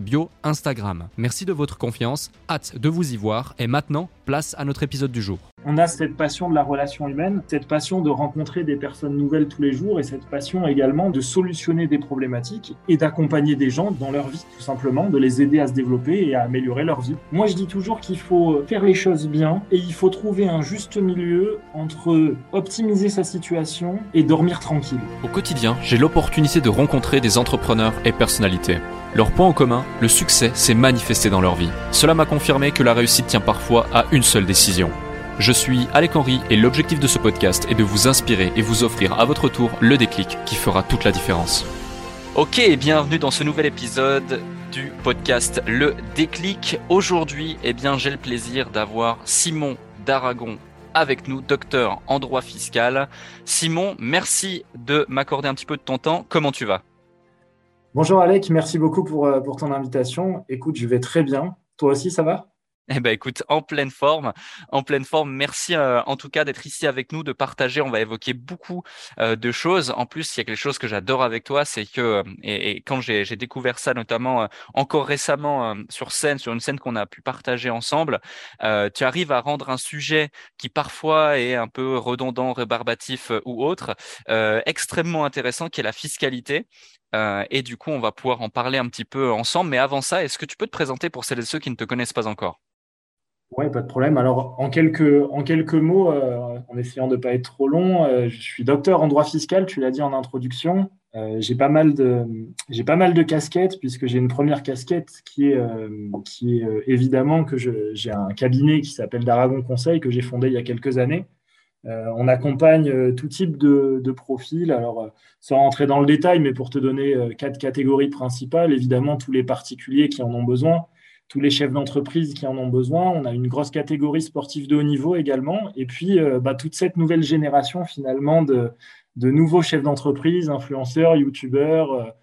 bio Instagram. Merci de votre confiance, hâte de vous y voir et maintenant, place à notre épisode du jour. On a cette passion de la relation humaine, cette passion de rencontrer des personnes nouvelles tous les jours et cette passion également de solutionner des problématiques et d'accompagner des gens dans leur vie, tout simplement, de les aider à se développer et à améliorer leur vie. Moi, je dis toujours qu'il faut faire les choses bien et il faut trouver un juste milieu entre optimiser sa situation et dormir tranquille. Au quotidien, j'ai l'opportunité de rencontrer des entrepreneurs et personnalités. Leur point en commun, le succès s'est manifesté dans leur vie. Cela m'a confirmé que la réussite tient parfois à une seule décision. Je suis Alec Henry et l'objectif de ce podcast est de vous inspirer et vous offrir à votre tour le déclic qui fera toute la différence. Ok, bienvenue dans ce nouvel épisode du podcast Le Déclic. Aujourd'hui, eh bien, j'ai le plaisir d'avoir Simon d'Aragon avec nous, docteur en droit fiscal. Simon, merci de m'accorder un petit peu de ton temps. Comment tu vas? Bonjour Alec, merci beaucoup pour, euh, pour ton invitation. Écoute, je vais très bien. Toi aussi, ça va? Eh ben écoute, en pleine forme, en pleine forme. Merci euh, en tout cas d'être ici avec nous, de partager. On va évoquer beaucoup euh, de choses. En plus, il y a quelque chose que j'adore avec toi, c'est que et, quand j'ai découvert ça, notamment encore récemment sur scène, sur une scène qu'on a pu partager ensemble, tu arrives à rendre un sujet qui parfois est un peu redondant, rébarbatif ou autre, extrêmement intéressant, qui est la fiscalité. Euh, et du coup, on va pouvoir en parler un petit peu ensemble. Mais avant ça, est-ce que tu peux te présenter pour celles et ceux qui ne te connaissent pas encore? Oui, pas de problème. Alors, en quelques, mots, euh, en essayant de ne pas être trop long, euh, je suis docteur en droit fiscal, tu l'as dit en introduction. j'ai pas mal de j'ai pas mal de casquettes puisque j'ai une première casquette qui est évidemment que j'ai un cabinet qui s'appelle Daragon Conseil que j'ai fondé il y a quelques années euh, on accompagne euh, tout type de, profils. Alors, euh, sans rentrer dans le détail, mais pour te donner quatre catégories principales, évidemment, tous les particuliers qui en ont besoin, tous les chefs d'entreprise qui en ont besoin. On a une grosse catégorie sportive de haut niveau également. Et puis, bah, toute cette nouvelle génération, finalement, de, nouveaux chefs d'entreprise, influenceurs, youtubeurs,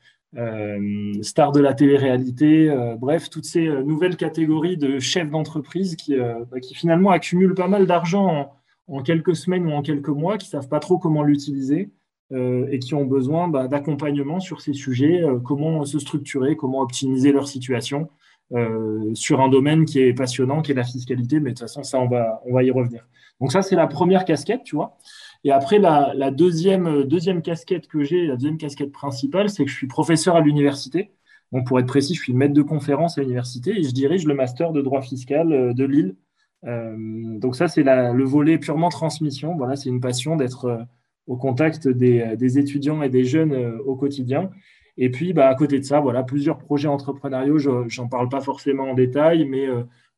stars de la télé-réalité, bref, toutes ces nouvelles catégories de chefs d'entreprise qui, bah, finalement accumulent pas mal d'argent en quelques semaines ou en quelques mois, qui savent pas trop comment l'utiliser euh, et qui ont besoin bah, d'accompagnement sur ces sujets, euh, comment se structurer, comment optimiser leur situation euh, sur un domaine qui est passionnant, qui est la fiscalité, mais de toute façon, ça, on va, on va y revenir. Donc ça, c'est la première casquette, tu vois. Et après, la, deuxième, deuxième casquette que j'ai, la deuxième casquette principale, c'est que je suis professeur à l'université. Donc, pour être précis, je suis maître de conférence à l'université et je dirige le master de droit fiscal de Lille euh, donc ça, c'est le volet purement transmission. Voilà, c'est une passion d'être euh, au contact des, étudiants et des jeunes euh, au quotidien. Et puis, bah, à côté de ça, voilà, plusieurs projets entrepreneuriaux. Je n'en parle pas forcément en détail, mais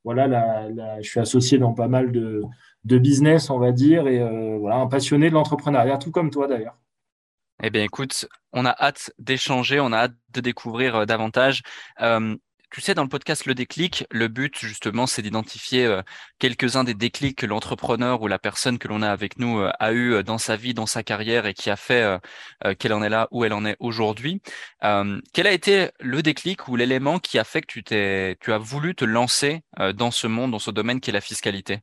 voilà, je suis associé dans pas mal de, business, on va dire, et voilà, un passionné de l'entrepreneuriat, tout comme toi d'ailleurs. Eh bien, écoute, on a hâte d'échanger, on a hâte de découvrir davantage. Tu sais, dans le podcast Le Déclic, le but justement, c'est d'identifier euh, quelques-uns des déclics que l'entrepreneur ou la personne que l'on a avec nous euh, a eu euh, dans sa vie, dans sa carrière et qui a fait qu'elle en est là où elle en est aujourd'hui. quel a été le déclic ou l'élément qui a fait que tu t'es, tu as voulu te lancer dans ce monde, dans ce domaine qui est la fiscalité?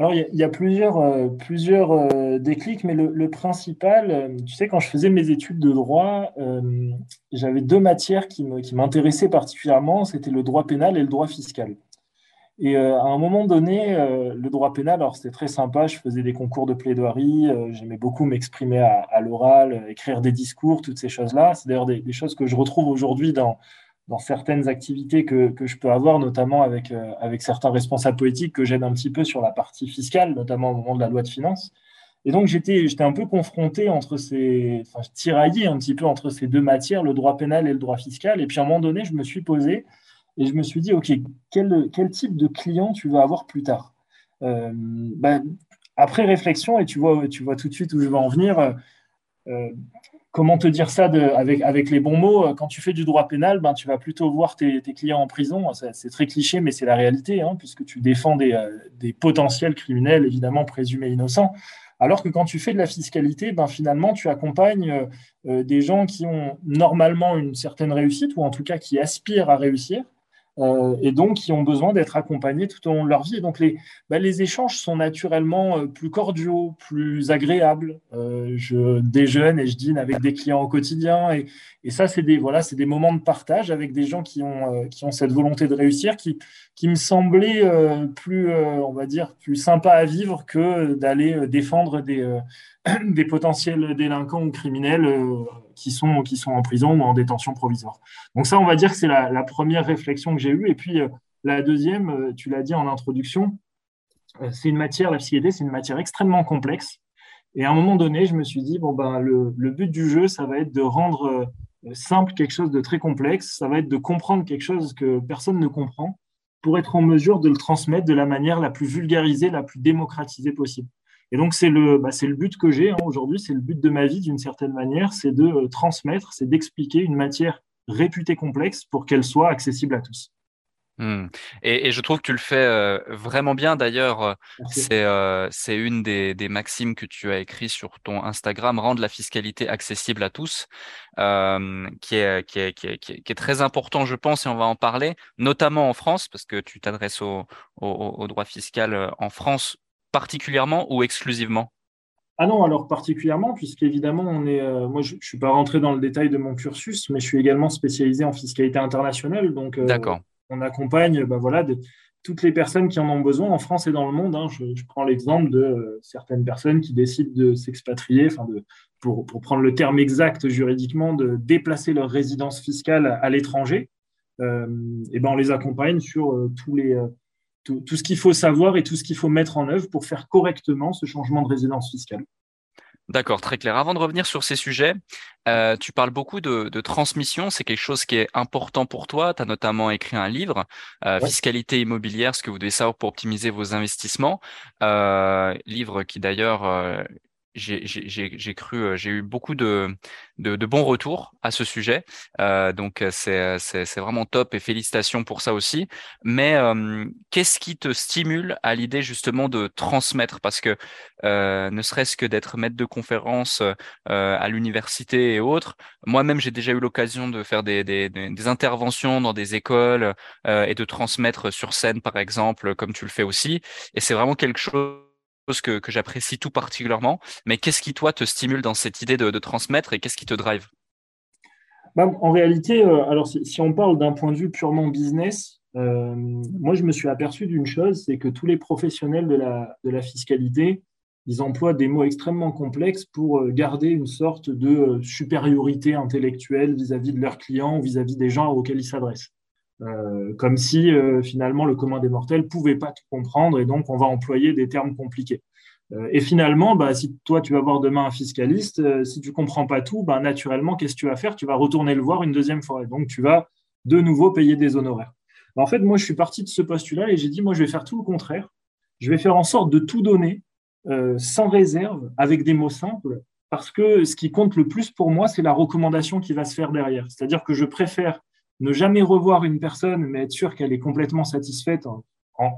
Alors, il y, a plusieurs, euh, euh, déclics, mais le, principal, euh, tu sais, quand je faisais mes études de droit, j'avais deux matières qui m'intéressaient particulièrement, c'était le droit pénal et le droit fiscal. Et à un moment donné, le droit pénal, alors c'était très sympa, je faisais des concours de plaidoirie, j'aimais beaucoup m'exprimer à, l'oral, écrire des discours, toutes ces choses-là. C'est d'ailleurs des, choses que je retrouve aujourd'hui dans, dans certaines activités que, que, je peux avoir, notamment avec, avec certains responsables politiques que j'aide un petit peu sur la partie fiscale, notamment au moment de la loi de finances. Et donc, j'étais, un peu confronté entre ces, tiraillé un petit peu entre ces deux matières, le droit pénal et le droit fiscal. Et puis, à un moment donné, je me suis posé et je me suis dit, OK, quel, quel type de client tu vas avoir plus tard? Euh, ben, Après réflexion, et tu vois, tu vois tout de suite où je vais en venir, euh, comment te dire ça avec, avec les bons mots Quand tu fais du droit pénal, ben, tu vas plutôt voir tes, clients en prison. C'est très cliché, mais c'est la réalité, hein, puisque tu défends des, euh, des potentiels criminels, évidemment présumés innocents. Alors que quand tu fais de la fiscalité, ben finalement, tu accompagnes euh, euh, des gens qui ont normalement une certaine réussite, ou en tout cas qui aspirent à réussir, euh, et donc qui ont besoin d'être accompagnés tout au long de leur vie. Et donc les, bah, échanges sont naturellement euh, plus cordiaux, plus agréables. Euh, je déjeune et je dîne avec des clients au quotidien, et, ça c'est des moments de partage avec des gens qui ont cette volonté de réussir, qui me semblait plus on sympa à vivre que d'aller défendre des potentiels délinquants ou criminels qui sont, qui sont en prison ou en détention provisoire. Donc ça, on va dire que c'est la, première réflexion que j'ai eue. Et puis euh, la deuxième, euh, tu l'as dit en introduction, euh, c'est une matière, la psychédélie, c'est une matière extrêmement complexe. Et à un moment donné, je me suis dit, bon, ben, le but du jeu, ça va être de rendre simple quelque chose de très complexe, ça va être de comprendre quelque chose que personne ne comprend pour être en mesure de le transmettre de la manière la plus vulgarisée, la plus démocratisée possible. Et donc, c'est le, bah, le but que j'ai hein, aujourd'hui, c'est le but de ma vie d'une certaine manière, c'est de euh, transmettre, c'est d'expliquer une matière réputée complexe pour qu'elle soit accessible à tous. Hmm. Et, je trouve que tu le fais euh, vraiment bien. D'ailleurs, euh, c'est une des, des, maximes que tu as écrit sur ton Instagram, rendre la fiscalité accessible à tous, qui, est, qui, est, qui, est, qui, est, très important, je pense, et on va en parler, notamment en France, parce que tu t'adresses au, au, au, droit fiscal en France particulièrement ou exclusivement? Ah non, alors particulièrement, puisqu'évidemment, on est, euh, moi je ne suis pas rentré dans le détail de mon cursus, mais je suis également spécialisé en fiscalité internationale. Donc, euh, on accompagne bah, voilà, toutes les personnes qui en ont besoin en France et dans le monde. Hein. Je, prends l'exemple de euh, certaines personnes qui décident de s'expatrier, de, pour, pour, prendre le terme exact juridiquement, de déplacer leur résidence fiscale à, l'étranger. et ben on les accompagne sur tous les tout, ce qu'il faut savoir et tout ce qu'il faut mettre en œuvre pour faire correctement ce changement de résidence fiscale. D'accord, très clair. Avant de revenir sur ces sujets, euh, tu parles beaucoup de, transmission. C'est quelque chose qui est important pour toi. Tu as notamment écrit un livre, euh, Fiscalité immobilière, ce que vous devez savoir pour optimiser vos investissements. Euh, livre qui d'ailleurs j'ai cru, euh, j'ai eu beaucoup de, de, de, bons retours à ce sujet. Euh, donc euh, c'est vraiment top et félicitations pour ça aussi. Mais euh, qu'est-ce qui te stimule à l'idée justement de transmettre? Parce que euh, ne serait-ce que d'être maître de conférence euh, à l'université et autres, moi-même j'ai déjà eu l'occasion de faire des, des, des, interventions dans des écoles et de transmettre sur scène par exemple, comme tu le fais aussi. Et c'est vraiment quelque chose que, j'apprécie tout particulièrement. Mais qu'est-ce qui, toi, te stimule dans cette idée de, transmettre et qu'est-ce qui te drive? Bah, En réalité, euh, alors si, on parle d'un point de vue purement business, euh, moi, je me suis aperçu d'une chose, c'est que tous les professionnels de la, de la fiscalité, ils emploient des mots extrêmement complexes pour euh, garder une sorte de supériorité intellectuelle vis-à-vis de leurs clients vis-à-vis des gens auxquels ils s'adressent. Euh, comme si euh, finalement le commun des mortels pouvait pas tout comprendre et donc on va employer des termes compliqués. Euh, et finalement, bah, si toi tu vas voir demain un fiscaliste, si tu comprends pas tout, bah, naturellement, qu'est-ce que tu vas faire? Tu vas retourner le voir une deuxième fois. Et donc tu vas de nouveau payer des honoraires. En fait, moi je suis parti de ce postulat et j'ai dit, moi je vais faire tout le contraire. Je vais faire en sorte de tout donner sans réserve, avec des mots simples, parce que ce qui compte le plus pour moi, c'est la recommandation qui va se faire derrière. C'est-à-dire que je préfère ne jamais revoir une personne, mais être sûr qu'elle est complètement satisfaite en,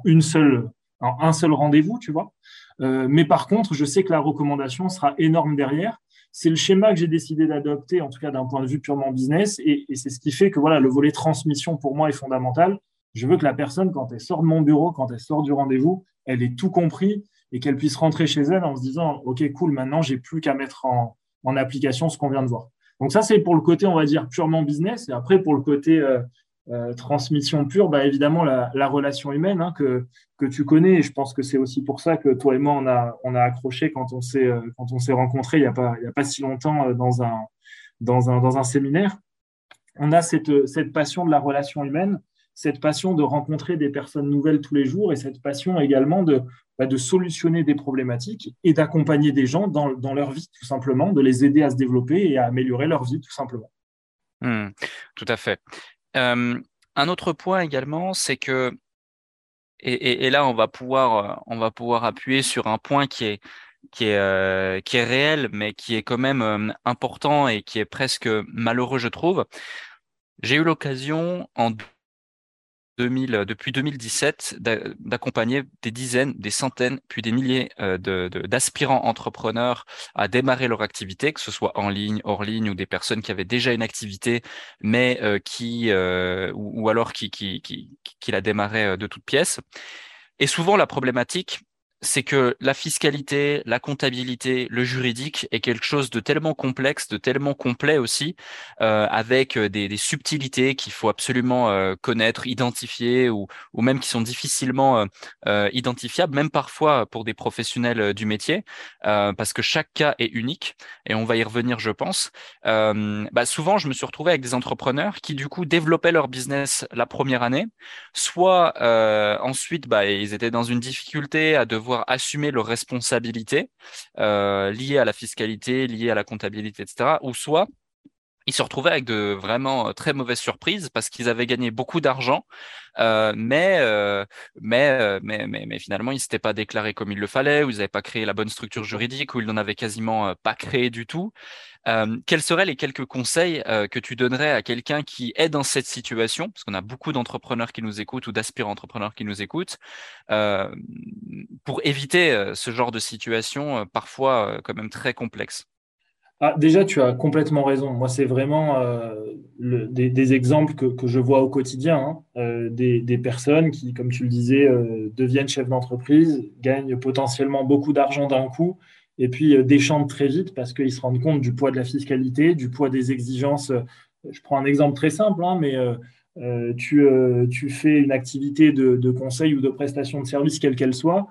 une seule, en un seul rendez-vous, tu vois. Euh, mais par contre, je sais que la recommandation sera énorme derrière. C'est le schéma que j'ai décidé d'adopter, en tout cas d'un point de vue purement business, et, c'est ce qui fait que voilà, le volet transmission pour moi est fondamental. Je veux que la personne, quand elle sort de mon bureau, quand elle sort du rendez-vous, elle ait tout compris et qu'elle puisse rentrer chez elle en se disant, ok, cool, maintenant j'ai plus qu'à mettre en, en application ce qu'on vient de voir. Donc ça, c'est pour le côté, on va dire, purement business. Et après, pour le côté euh, euh, transmission pure, bah, évidemment, la, relation humaine hein, que, que tu connais. Et je pense que c'est aussi pour ça que toi et moi, on a, on a accroché quand on s'est, euh, rencontrés il n'y a, pas, y a pas si longtemps dans un, dans un, dans un séminaire. on a cette, cette passion de la relation humaine, cette passion de rencontrer des personnes nouvelles tous les jours et cette passion également de, bah, de solutionner des problématiques et d'accompagner des gens dans, dans, leur vie, tout simplement, de les aider à se développer et à améliorer leur vie, tout simplement. Mmh, tout à fait. Euh, un autre point également, c'est que, et, là, on va, pouvoir, on va pouvoir appuyer sur un point qui est, qui est, euh, qui est réel, mais qui est quand même euh, important et qui est presque malheureux, je trouve. J'ai eu l'occasion en 2000, euh, depuis 2017 d'accompagner des dizaines, des centaines, puis des milliers euh, d'aspirants entrepreneurs à démarrer leur activité, que ce soit en ligne, hors ligne, ou des personnes qui avaient déjà une activité, mais euh, qui ou, alors qui, qui la démarraient de toutes pièces. Et souvent, la problématique, c'est que la fiscalité, la comptabilité, le juridique est quelque chose de tellement complexe, de tellement complet aussi, euh, avec euh, des, subtilités qu'il faut absolument euh, connaître, identifier, ou, même qui sont difficilement identifiables, même parfois pour des professionnels du métier, parce que chaque cas est unique, et on va y revenir, je pense. Bah souvent, je me suis retrouvé avec des entrepreneurs qui, du coup, développaient leur business la première année, soit ensuite, bah, ils étaient dans une difficulté à devoir assumer leurs responsabilités euh, liées à la fiscalité, liées à la comptabilité, etc. Ou soit ils se retrouvaient avec de vraiment euh, très mauvaises surprises parce qu'ils avaient gagné beaucoup d'argent, euh, mais, mais, mais, mais, mais, finalement, ils ne s'étaient pas déclarés comme il le fallait, ou ils n'avaient pas créé la bonne structure juridique, ou ils n'en avaient quasiment pas créé du tout. Euh, quels seraient les quelques conseils euh, que tu donnerais à quelqu'un qui est dans cette situation? Parce qu'on a beaucoup d'entrepreneurs qui nous écoutent ou d'aspirants entrepreneurs qui nous écoutent, euh, pour éviter ce genre de situation parfois quand même très complexe. Ah, déjà, tu as complètement raison. Moi, c'est vraiment des, exemples que, je vois au quotidien. Hein. des, des, personnes qui, comme tu le disais, deviennent chefs d'entreprise, gagnent potentiellement beaucoup d'argent d'un coup et puis euh, déchantent très vite parce qu'ils se rendent compte du poids de la fiscalité, du poids des exigences. Euh, je prends un exemple très simple, hein, mais euh, tu, fais une activité de, conseil ou de prestation de service, quelle qu'elle soit,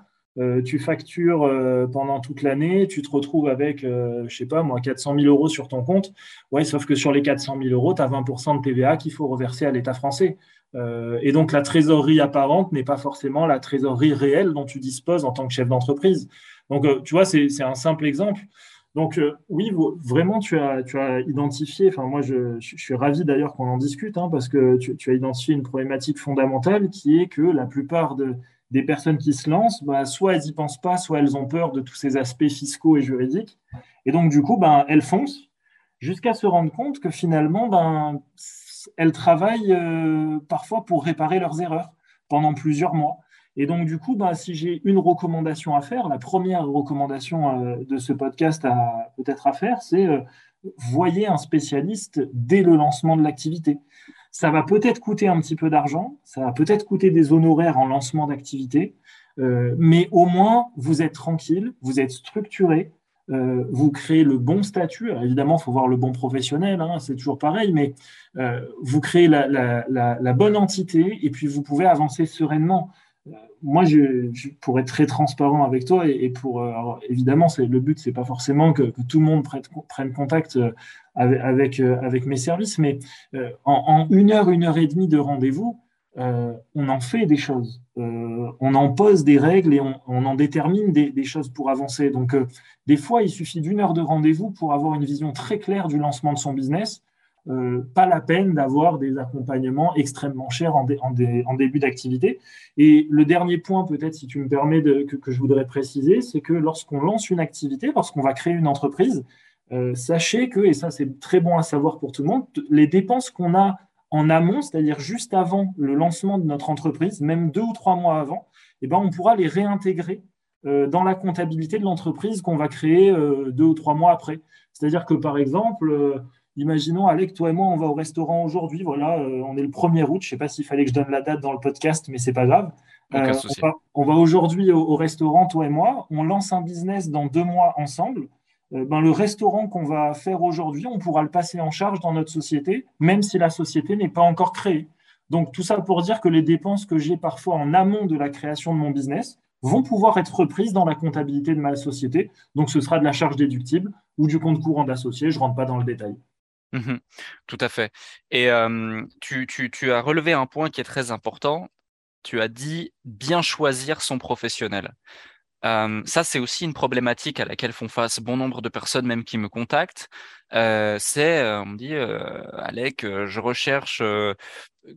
tu factures pendant toute l'année, tu te retrouves avec, je sais pas moi, 400 000 euros sur ton compte. Ouais, sauf que sur les 400 000 euros, tu as 20% de TVA qu'il faut reverser à l'État français. et donc la trésorerie apparente n'est pas forcément la trésorerie réelle dont tu disposes en tant que chef d'entreprise. Donc, euh, tu vois, c'est un simple exemple. Donc, euh, oui, vraiment, tu as, identifié, enfin, moi, je, suis ravi d'ailleurs qu'on en discute, hein, parce que tu, as identifié une problématique fondamentale qui est que la plupart des personnes qui se lancent, bah, soit elles n'y pensent pas, soit elles ont peur de tous ces aspects fiscaux et juridiques. Et donc, du coup, ben, elles foncent jusqu'à se rendre compte que finalement, ben, elles travaillent euh, parfois pour réparer leurs erreurs pendant plusieurs mois. Et donc, du coup, bah, si j'ai une recommandation à faire, la première recommandation euh, de ce podcast à peut-être à faire, c'est euh, voyez un spécialiste dès le lancement de l'activité. Ça va peut-être coûter un petit peu d'argent, ça va peut-être coûter des honoraires en lancement d'activité, euh, mais au moins, vous êtes tranquille, vous êtes structuré, vous créez le bon statut. évidemment, il faut voir le bon professionnel, hein, c'est toujours pareil, mais vous créez la, bonne entité et puis vous pouvez avancer sereinement moi, pour être très transparent avec toi et, pour euh, évidemment, le but, c'est pas forcément que, tout le monde prenne, contact euh, avec, euh, avec, mes services, mais en, une heure, une heure et demie de rendez-vous, on en fait des choses, on en pose des règles et on, en détermine des, choses pour avancer. Donc, des fois, il suffit d'une heure de rendez-vous pour avoir une vision très claire du lancement de son business euh, pas la peine d'avoir des accompagnements extrêmement chers en, début d'activité. Et le dernier point, peut-être, si tu me permets, que, je voudrais préciser, c'est que lorsqu'on lance une activité, lorsqu'on va créer une entreprise, euh, sachez que, et ça c'est très bon à savoir pour tout le monde, les dépenses qu'on a en amont, c'est-à-dire juste avant le lancement de notre entreprise, même deux ou trois mois avant, eh ben, on pourra les réintégrer euh, dans la comptabilité de l'entreprise qu'on va créer deux ou trois mois après. C'est-à-dire que, par exemple, Imaginons, Alec, toi et moi, on va au restaurant aujourd'hui. Voilà, euh, on est le 1er août. Je ne sais pas s'il fallait que je donne la date dans le podcast, mais c'est pas grave. Euh, on, va, aujourd'hui au, restaurant, toi et moi. On lance un business dans deux mois ensemble. Euh, ben, le restaurant qu'on va faire aujourd'hui, on pourra le passer en charge dans notre société, même si la société n'est pas encore créée. Donc, tout ça pour dire que les dépenses que j'ai parfois en amont de la création de mon business vont pouvoir être reprises dans la comptabilité de ma société. Donc, ce sera de la charge déductible ou du compte courant d'associé. Je ne rentre pas dans le détail. Mmh tout à fait. Et tu, tu, as relevé un point qui est très important. Tu as dit bien choisir son professionnel. ça, c'est aussi une problématique à laquelle font face bon nombre de personnes, même qui me contactent. C'est, on me dit, Alec, je recherche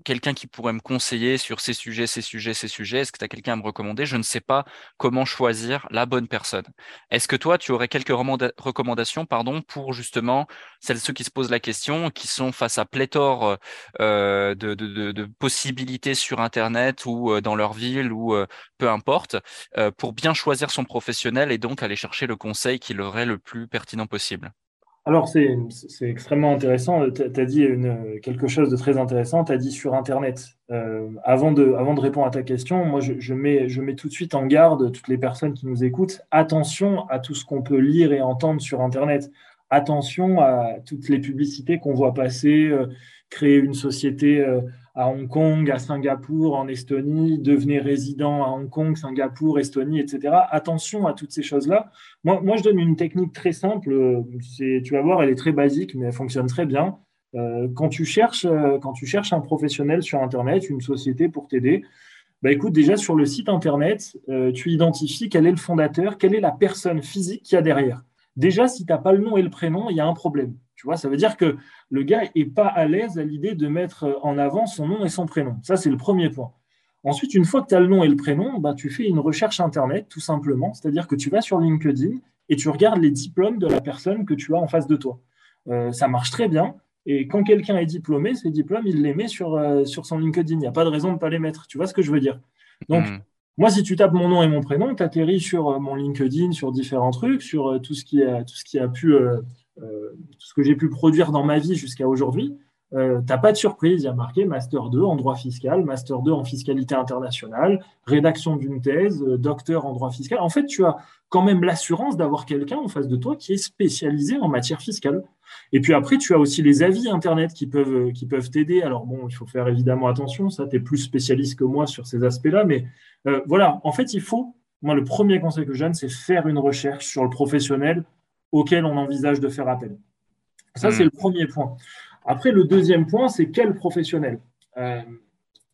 quelqu'un qui pourrait me conseiller sur ces sujets, ces sujets, ces sujets. Est-ce que tu as quelqu'un à me recommander? Je ne sais pas comment choisir la bonne personne. Est-ce que toi, tu aurais quelques recommandations pardon, pour justement celles ceux qui se posent la question, qui sont face à pléthore euh, de, possibilités sur Internet ou euh, dans leur ville ou euh, peu importe, pour bien choisir son professionnel et donc aller chercher le conseil qui leur est le plus pertinent possible? Alors, c'est extrêmement intéressant. Tu as dit quelque chose de très intéressant. Tu as dit sur Internet. Euh, avant, de, avant de répondre à ta question, moi, je, mets, je mets tout de suite en garde toutes les personnes qui nous écoutent. Attention à tout ce qu'on peut lire et entendre sur Internet. Attention à toutes les publicités qu'on voit passer, euh, créer une société. Euh, à Hong Kong, à Singapour, en Estonie, devenez résident à Hong Kong, Singapour, Estonie, etc. Attention à toutes ces choses-là. Moi, je donne une technique très simple. Tu vas voir, elle est très basique, mais elle fonctionne très bien. Euh, quand, tu cherches, euh, un professionnel sur Internet, une société pour t'aider, bah écoute, déjà sur le site Internet, euh, tu identifies quel est le fondateur, quelle est la personne physique qu'il y a derrière. Déjà, si tu n'as pas le nom et le prénom, il y a un problème. Tu vois, ça veut dire que le gars n'est pas à l'aise à l'idée de mettre en avant son nom et son prénom. Ça, c'est le premier point. Ensuite, une fois que tu as le nom et le prénom, bah, tu fais une recherche Internet, tout simplement. C'est-à-dire que tu vas sur LinkedIn et tu regardes les diplômes de la personne que tu as en face de toi. Euh, ça marche très bien. Et quand quelqu'un est diplômé, ses diplômes, il les met sur, euh, son LinkedIn. Il n'y a pas de raison de ne pas les mettre. Tu vois ce que je veux dire? Donc, hmm. Moi, si tu tapes mon nom et mon prénom, tu atterris sur euh, mon LinkedIn, sur différents trucs, sur tout, ce qui a, tout ce qui a pu euh, ce que j'ai pu produire dans ma vie jusqu'à aujourd'hui, euh, n'as pas de surprise. Il y a marqué Master 2 en droit fiscal, Master 2 en fiscalité internationale, rédaction d'une thèse, euh, docteur en droit fiscal. En fait, tu as quand même l'assurance d'avoir quelqu'un en face de toi qui est spécialisé en matière fiscale. Et puis après, tu as aussi les avis Internet qui peuvent qui peuvent t'aider. Alors bon, il faut faire évidemment attention, ça, tu es plus spécialiste que moi sur ces aspects-là. Mais voilà, en fait, il faut, moi, le premier conseil que je donne, c'est faire une recherche sur le professionnel auquel on envisage de faire appel. Ça, c'est hmm. le premier point. Après, le deuxième point, c'est quel professionnel? Euh,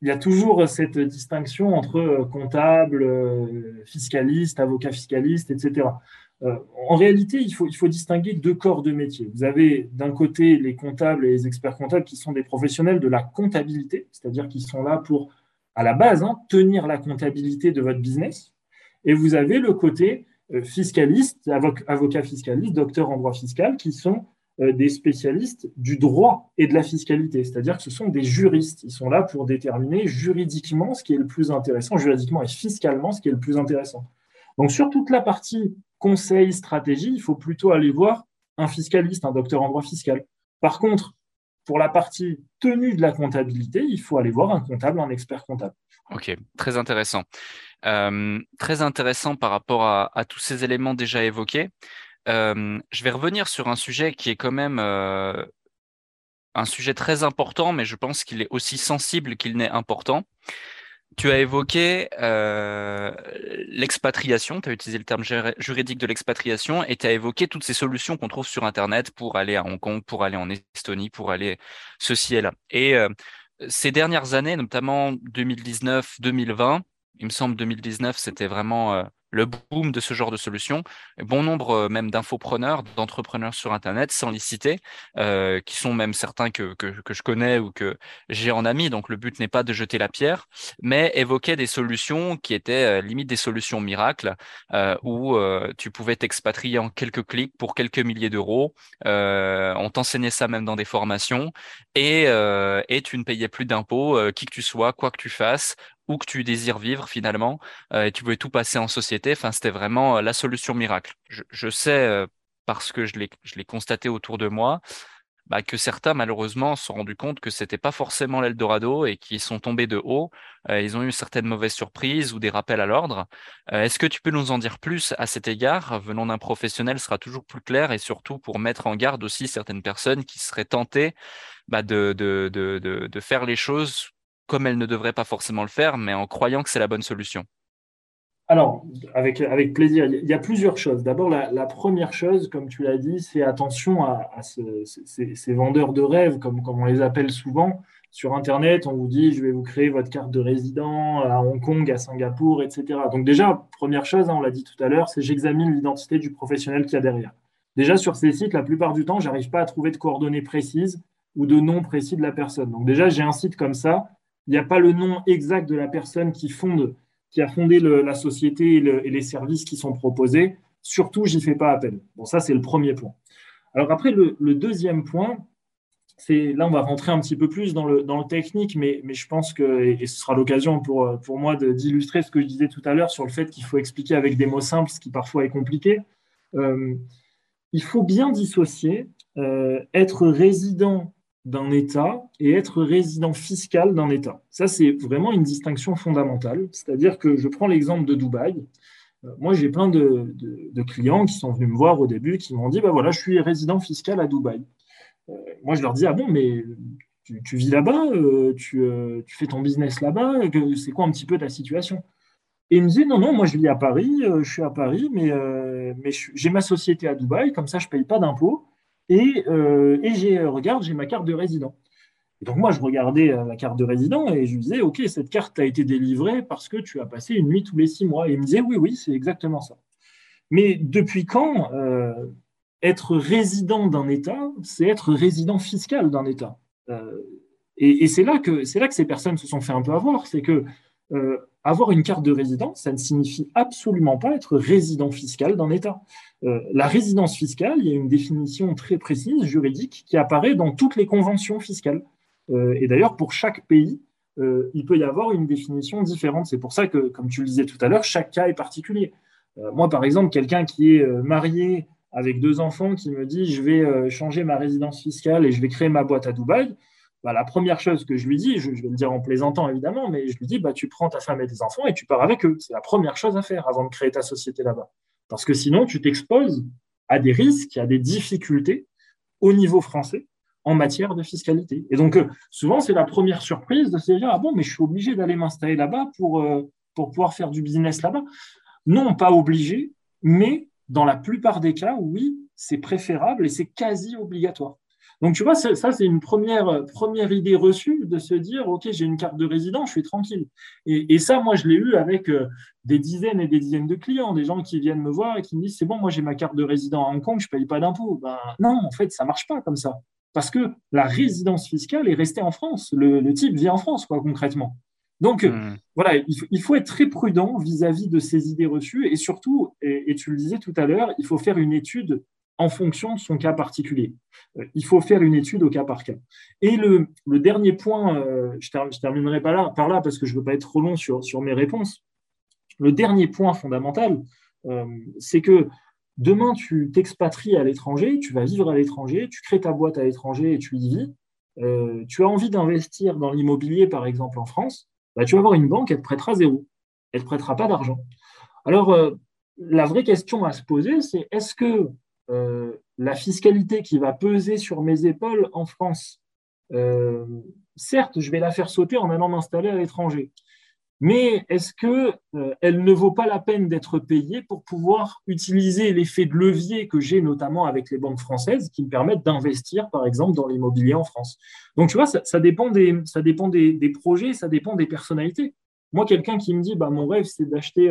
Il y a toujours cette distinction entre euh, comptable, euh, fiscaliste, avocat fiscaliste, etc. en réalité, il faut, il faut distinguer deux corps de métier. Vous avez d'un côté les comptables et les experts comptables qui sont des professionnels de la comptabilité, c'est-à-dire qui sont là pour, à la base, hein, tenir la comptabilité de votre business. Et vous avez le côté euh, fiscalistes, avocats fiscalistes, docteurs en droit fiscal, qui sont euh, des spécialistes du droit et de la fiscalité, c'est-à-dire que ce sont des juristes. Ils sont là pour déterminer juridiquement ce qui est le plus intéressant, juridiquement et fiscalement ce qui est le plus intéressant. Donc sur toute la partie conseil, stratégie, il faut plutôt aller voir un fiscaliste, un docteur en droit fiscal. Par contre, pour la partie tenue de la comptabilité, il faut aller voir un comptable, un expert comptable. Ok, très intéressant. Euh, très intéressant par rapport à, tous ces éléments déjà évoqués. Euh, je vais revenir sur un sujet qui est quand même euh, un sujet très important, mais je pense qu'il est aussi sensible qu'il n'est important. Tu as évoqué l'expatriation, tu as utilisé le terme juridique de l'expatriation et tu as évoqué toutes ces solutions qu'on trouve sur Internet pour aller à Hong Kong, pour aller en Estonie, pour aller ceci et là. Et ces dernières années, notamment 2019-2020, il me semble 2019, c'était vraiment euh, le boom de ce genre de solution. Bon nombre euh, même d'infopreneurs, d'entrepreneurs sur Internet, sans les citer, euh, qui sont même certains que, je connais ou que j'ai en ami. Donc le but n'est pas de jeter la pierre, mais évoquer des solutions qui étaient euh, limite des solutions miracles, où tu pouvais t'expatrier en quelques clics pour quelques milliers d'euros. on t'enseignait ça même dans des formations et, et tu ne payais plus d'impôts, qui que tu sois, quoi que tu fasses, où que tu désires vivre finalement, euh, et tu pouvais tout passer en société. Enfin, c'était vraiment euh, la solution miracle. Je, sais, euh, parce que je l'ai constaté autour de moi, bah, que certains malheureusement se sont rendus compte que c'était pas forcément l'Eldorado et qui sont tombés de haut. ils ont eu certaines mauvaises surprises ou des rappels à l'ordre. Est-ce que tu peux nous en dire plus à cet égard? Venant d'un professionnel sera toujours plus clair et surtout pour mettre en garde aussi certaines personnes qui seraient tentées bah, de, de, de, de, faire les choses comme elle ne devrait pas forcément le faire, mais en croyant que c'est la bonne solution. alors, avec, plaisir. Il y a plusieurs choses. D'abord, la, première chose, comme tu l'as dit, c'est attention à, ces, vendeurs de rêves, comme, on les appelle souvent. Sur Internet, on vous dit, je vais vous créer votre carte de résident à Hong Kong, à Singapour, etc. Donc déjà, première chose, hein, on l'a dit tout à l'heure, c'est j'examine l'identité du professionnel qu'il y a derrière. Déjà, sur ces sites, la plupart du temps, je n'arrive pas à trouver de coordonnées précises ou de nom précis de la personne. Donc déjà, j'ai un site comme ça, il n'y a pas le nom exact de la personne qui fonde qui a fondé la société et, les services qui sont proposés. Surtout, j'y fais pas appel. Bon, ça, c'est le premier point. Alors après, le, deuxième point, c'est là, on va rentrer un petit peu plus dans le, dans le technique, mais, mais je pense que, et, ce sera l'occasion pour, pour moi d'illustrer ce que je disais tout à l'heure sur le fait qu'il faut expliquer avec des mots simples, ce qui parfois est compliqué. Euh, il faut bien dissocier euh, être résident d'un État et être résident fiscal d'un État. Ça, c'est vraiment une distinction fondamentale. C'est-à-dire que je prends l'exemple de Dubaï. Euh, moi, j'ai plein de, clients qui sont venus me voir au début, qui m'ont dit, bah voilà, je suis résident fiscal à Dubaï. Euh, moi, je leur dis, ah bon, mais tu, vis là-bas, euh, tu, fais ton business là-bas, c'est quoi un petit peu ta situation? Et ils me disaient, non, non, moi, je vis à Paris, je suis à Paris, mais, mais j'ai ma société à Dubaï, comme ça, je ne paye pas d'impôts. Et, euh, et j'ai, euh, regarde, j'ai ma carte de résident. Et donc moi, je regardais euh, la carte de résident et je lui disais, OK, cette carte a été délivrée parce que tu as passé une nuit tous les six mois. Et il me disait, oui, oui, c'est exactement ça. Mais depuis quand être résident d'un État, c'est être résident fiscal d'un État? Et, c'est là, que, là que ces personnes se sont fait un peu avoir. C'est que avoir une carte de résident, ça ne signifie absolument pas être résident fiscal d'un État. Euh, la résidence fiscale, il y a une définition très précise, juridique, qui apparaît dans toutes les conventions fiscales. Euh, et d'ailleurs, pour chaque pays, euh, il peut y avoir une définition différente. C'est pour ça que, comme tu le disais tout à l'heure, chaque cas est particulier. moi, par exemple, quelqu'un qui est marié avec deux enfants qui me dit je vais changer ma résidence fiscale et je vais créer ma boîte à Dubaï, bah, la première chose que je lui dis, je, vais le dire en plaisantant évidemment, mais je lui dis bah, tu prends ta femme et tes enfants et tu pars avec eux. C'est la première chose à faire avant de créer ta société là-bas. Parce que sinon, tu t'exposes à des risques, à des difficultés au niveau français en matière de fiscalité. Et donc, euh, souvent, c'est la première surprise de se dire, ah bon, mais je suis obligé d'aller m'installer là-bas pour, euh, pour pouvoir faire du business là-bas. Non, pas obligé, mais dans la plupart des cas, oui, c'est préférable et c'est quasi obligatoire. Donc, tu vois, ça, c'est une première, première idée reçue de se dire, OK, j'ai une carte de résident, je suis tranquille. Et, ça, moi, je l'ai eu avec euh, des dizaines et des dizaines de clients, des gens qui viennent me voir et qui me disent, c'est bon, moi, j'ai ma carte de résident à Hong Kong, je ne paye pas d'impôts. Ben, non, en fait, ça ne marche pas comme ça. Parce que la résidence fiscale est restée en France. Le, type vit en France, quoi, concrètement. Donc, hmm. voilà, il faut, être très prudent vis-à-vis de ces idées reçues et surtout, et tu le disais tout à l'heure, il faut faire une étude en fonction de son cas particulier. Euh, il faut faire une étude au cas par cas. Et le, dernier point, euh, je, terminerai pas là, par là parce que je ne veux pas être trop long sur, sur mes réponses. Le dernier point fondamental, euh, c'est que demain, tu t'expatries à l'étranger, tu vas vivre à l'étranger, tu crées ta boîte à l'étranger et tu y vis. tu as envie d'investir dans l'immobilier, par exemple, en France, bah, tu vas avoir une banque, elle te prêtera zéro. Elle ne te prêtera pas d'argent. Alors, la vraie question à se poser, c'est est-ce que la fiscalité qui va peser sur mes épaules en France, euh, certes, je vais la faire sauter en allant m'installer à l'étranger. Mais est-ce qu'elle euh, ne vaut pas la peine d'être payée pour pouvoir utiliser l'effet de levier que j'ai notamment avec les banques françaises qui me permettent d'investir, par exemple, dans l'immobilier en France? Donc, tu vois, ça, dépend, des, ça dépend des, projets, ça dépend des personnalités. Moi, quelqu'un qui me dit, bah, mon rêve, c'est d'acheter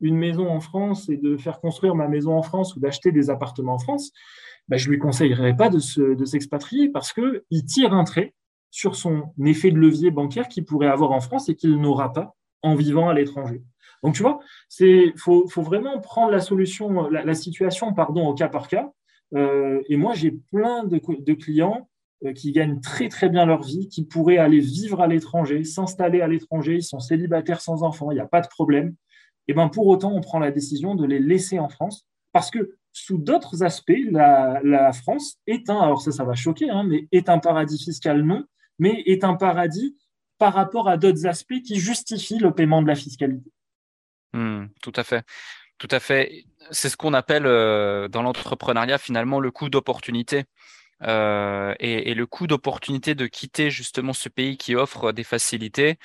une maison en France et de faire construire ma maison en France ou d'acheter des appartements en France, ben, je lui conseillerais pas de, s'expatrier parce qu'il tire un trait sur son effet de levier bancaire qu'il pourrait avoir en France et qu'il n'aura pas en vivant à l'étranger. Donc, tu vois, il faut, vraiment prendre la solution, la, situation pardon, au cas par cas. Euh, et moi, j'ai plein de, de clients euh, qui gagnent très très bien leur vie, qui pourraient aller vivre à l'étranger, s'installer à l'étranger, ils sont célibataires sans enfants, il n'y a pas de problème et ben pour autant, on prend la décision de les laisser en France parce que sous d'autres aspects, la, France est un, alors ça, ça va choquer, hein, mais est un paradis fiscal, non, mais est un paradis par rapport à d'autres aspects qui justifient le paiement de la fiscalité. Hmm, tout à fait. Tout à fait. C'est ce qu'on appelle euh, dans l'entrepreneuriat finalement le coût d'opportunité. Euh, et, le coût d'opportunité de quitter justement ce pays qui offre des facilités.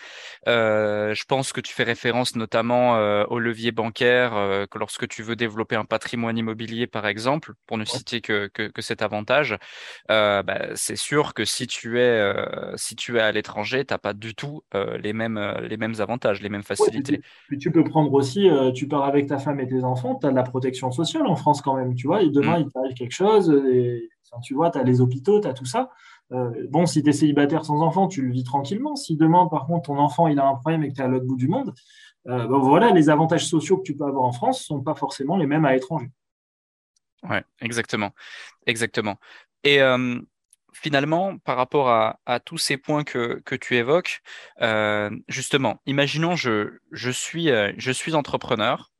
Euh, je pense que tu fais référence notamment euh, au levier bancaire que lorsque tu veux développer un patrimoine immobilier, par exemple, pour ne citer que, que, cet avantage. Bah, c'est sûr que si tu es, si tu es à l'étranger, tu n'as pas du tout les, mêmes, les mêmes avantages, les mêmes facilités. tu, tu, peux prendre aussi, tu pars avec ta femme et tes enfants, tu as de la protection sociale en France quand même, tu vois, et demain, mmh. il t'arrive quelque chose. Et tu vois, tu as les hôpitaux, tu as tout ça. Euh, bon, si tu es célibataire sans enfant, tu le vis tranquillement. Si demain, par contre, ton enfant il a un problème et que tu es à l'autre bout du monde, euh, voilà, les avantages sociaux que tu peux avoir en France ne sont pas forcément les mêmes à l'étranger. Oui, exactement. Exactement. Et euh, finalement, par rapport à, tous ces points que, tu évoques, justement, imaginons je, je suis entrepreneur,